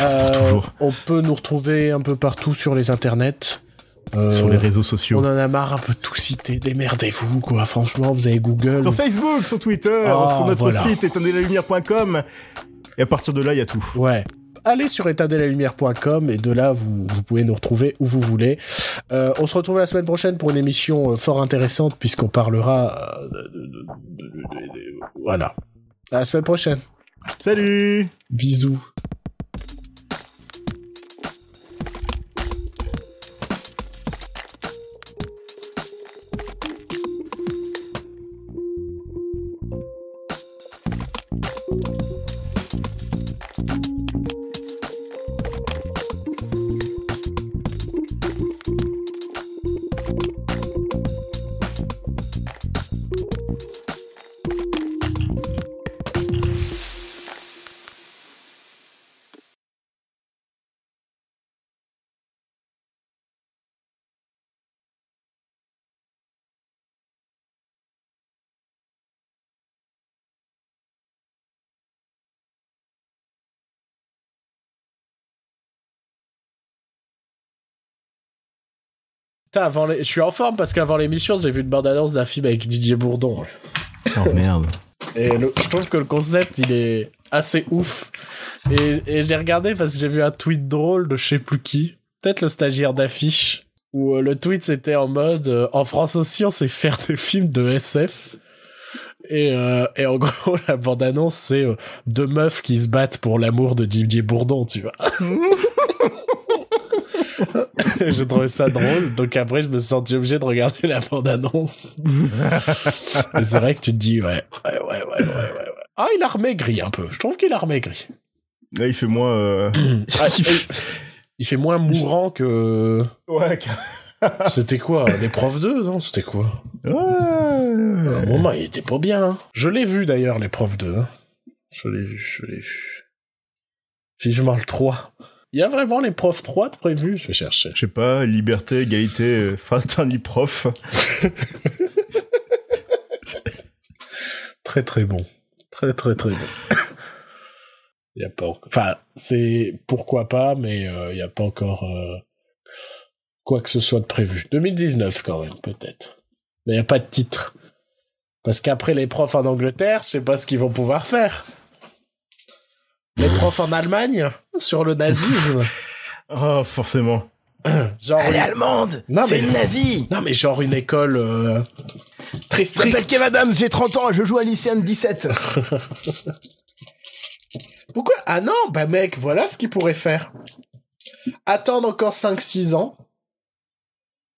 Euh, on peut nous retrouver un peu partout sur les internets. Euh, Sur les réseaux sociaux. On en a marre un peu de tout citer. Démerdez-vous, quoi. Franchement, vous avez Google. Sur Facebook, sur Twitter, Ah, sur notre voilà. site éteindelalumière.com. Et à partir de là, il y a tout. Ouais. Allez sur éteindelalumière.com et de là, vous, vous pouvez nous retrouver où vous voulez. Euh, on se retrouve la semaine prochaine pour une émission euh, fort intéressante puisqu'on parlera... euh, de- de- de- de- de- de- voilà. À la semaine prochaine. Salut Bisous. Avant les- Je suis en forme parce qu'avant l'émission, j'ai vu une bande-annonce d'un film avec Didier Bourdon. Oh merde. Et le- je trouve que le concept, il est assez ouf. Et, et j'ai regardé parce que j'ai vu un tweet drôle de je sais plus qui. Peut-être le stagiaire d'affiche. Où euh, le tweet, c'était en mode euh, En France aussi, on sait faire des films de SF. Et, euh, et en [LAUGHS] gros, la bande-annonce, c'est euh, deux meufs qui se battent pour l'amour de Didier Bourdon, tu vois. [LAUGHS] [LAUGHS] J'ai trouvé ça drôle, donc après je me suis senti obligé de regarder la bande-annonce. [LAUGHS] C'est vrai que tu te dis, ouais, ouais, ouais, ouais, ouais, ouais. ouais. Ah, il a remaigri un peu. Je trouve qu'il a remaigri. Là, il fait moins. euh, [CLEARS THROAT] Ah, il, il fait moins mourant que. Ouais, [LAUGHS] C'était quoi L'épreuve 2, non? C'était quoi? À un ouais. moment, il était pas bien. hein. Je l'ai vu d'ailleurs, l'épreuve 2. hein. Je l'ai vu, je l'ai vu. Vivement le 3. Il y a vraiment l'épreuve 3 de prévu Je vais chercher. Je sais pas, liberté, égalité, euh, [LAUGHS] fraternité prof. [LAUGHS] très très bon. Très très très bon. Il [COUGHS] y a pas. Enfin, c'est pourquoi pas, mais il n'y a pas encore euh, quoi que ce soit de prévu. 2019 quand même, peut-être. Mais il n'y a pas de titre. Parce qu'après les profs en Angleterre, je sais pas ce qu'ils vont pouvoir faire. Les profs en Allemagne, sur le nazisme. Oh, [LAUGHS] forcément. [CLEARS THROAT] Genre Elle est une- allemande Non, C'est mais- une nazie Non, mais genre une école euh, très Je m'appelle stricte. Kev Adams, j'ai 30 ans, je joue à lycéen de 17. Pourquoi? Ah non, bah mec, voilà ce qu'il pourrait faire. Attendre encore 5-6 ans.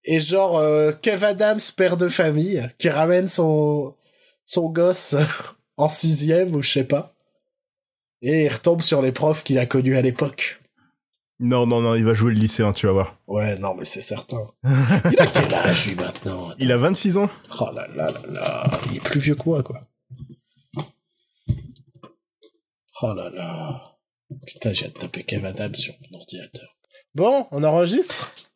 Et genre, euh, Kev Adams, père de famille, qui ramène son, son gosse [LAUGHS] en sixième ou je sais pas. Et il retombe sur les profs qu'il a connus à l'époque. Non, non, non, il va jouer le lycéen, tu vas voir. Ouais, non, mais c'est certain. [LAUGHS] Il a quel âge, lui, maintenant Il a 26 ans Oh là là là là, il est plus vieux que moi, quoi. Oh là là. Putain, j'ai hâte de taper Kev Adams sur mon ordinateur. Bon, on enregistre?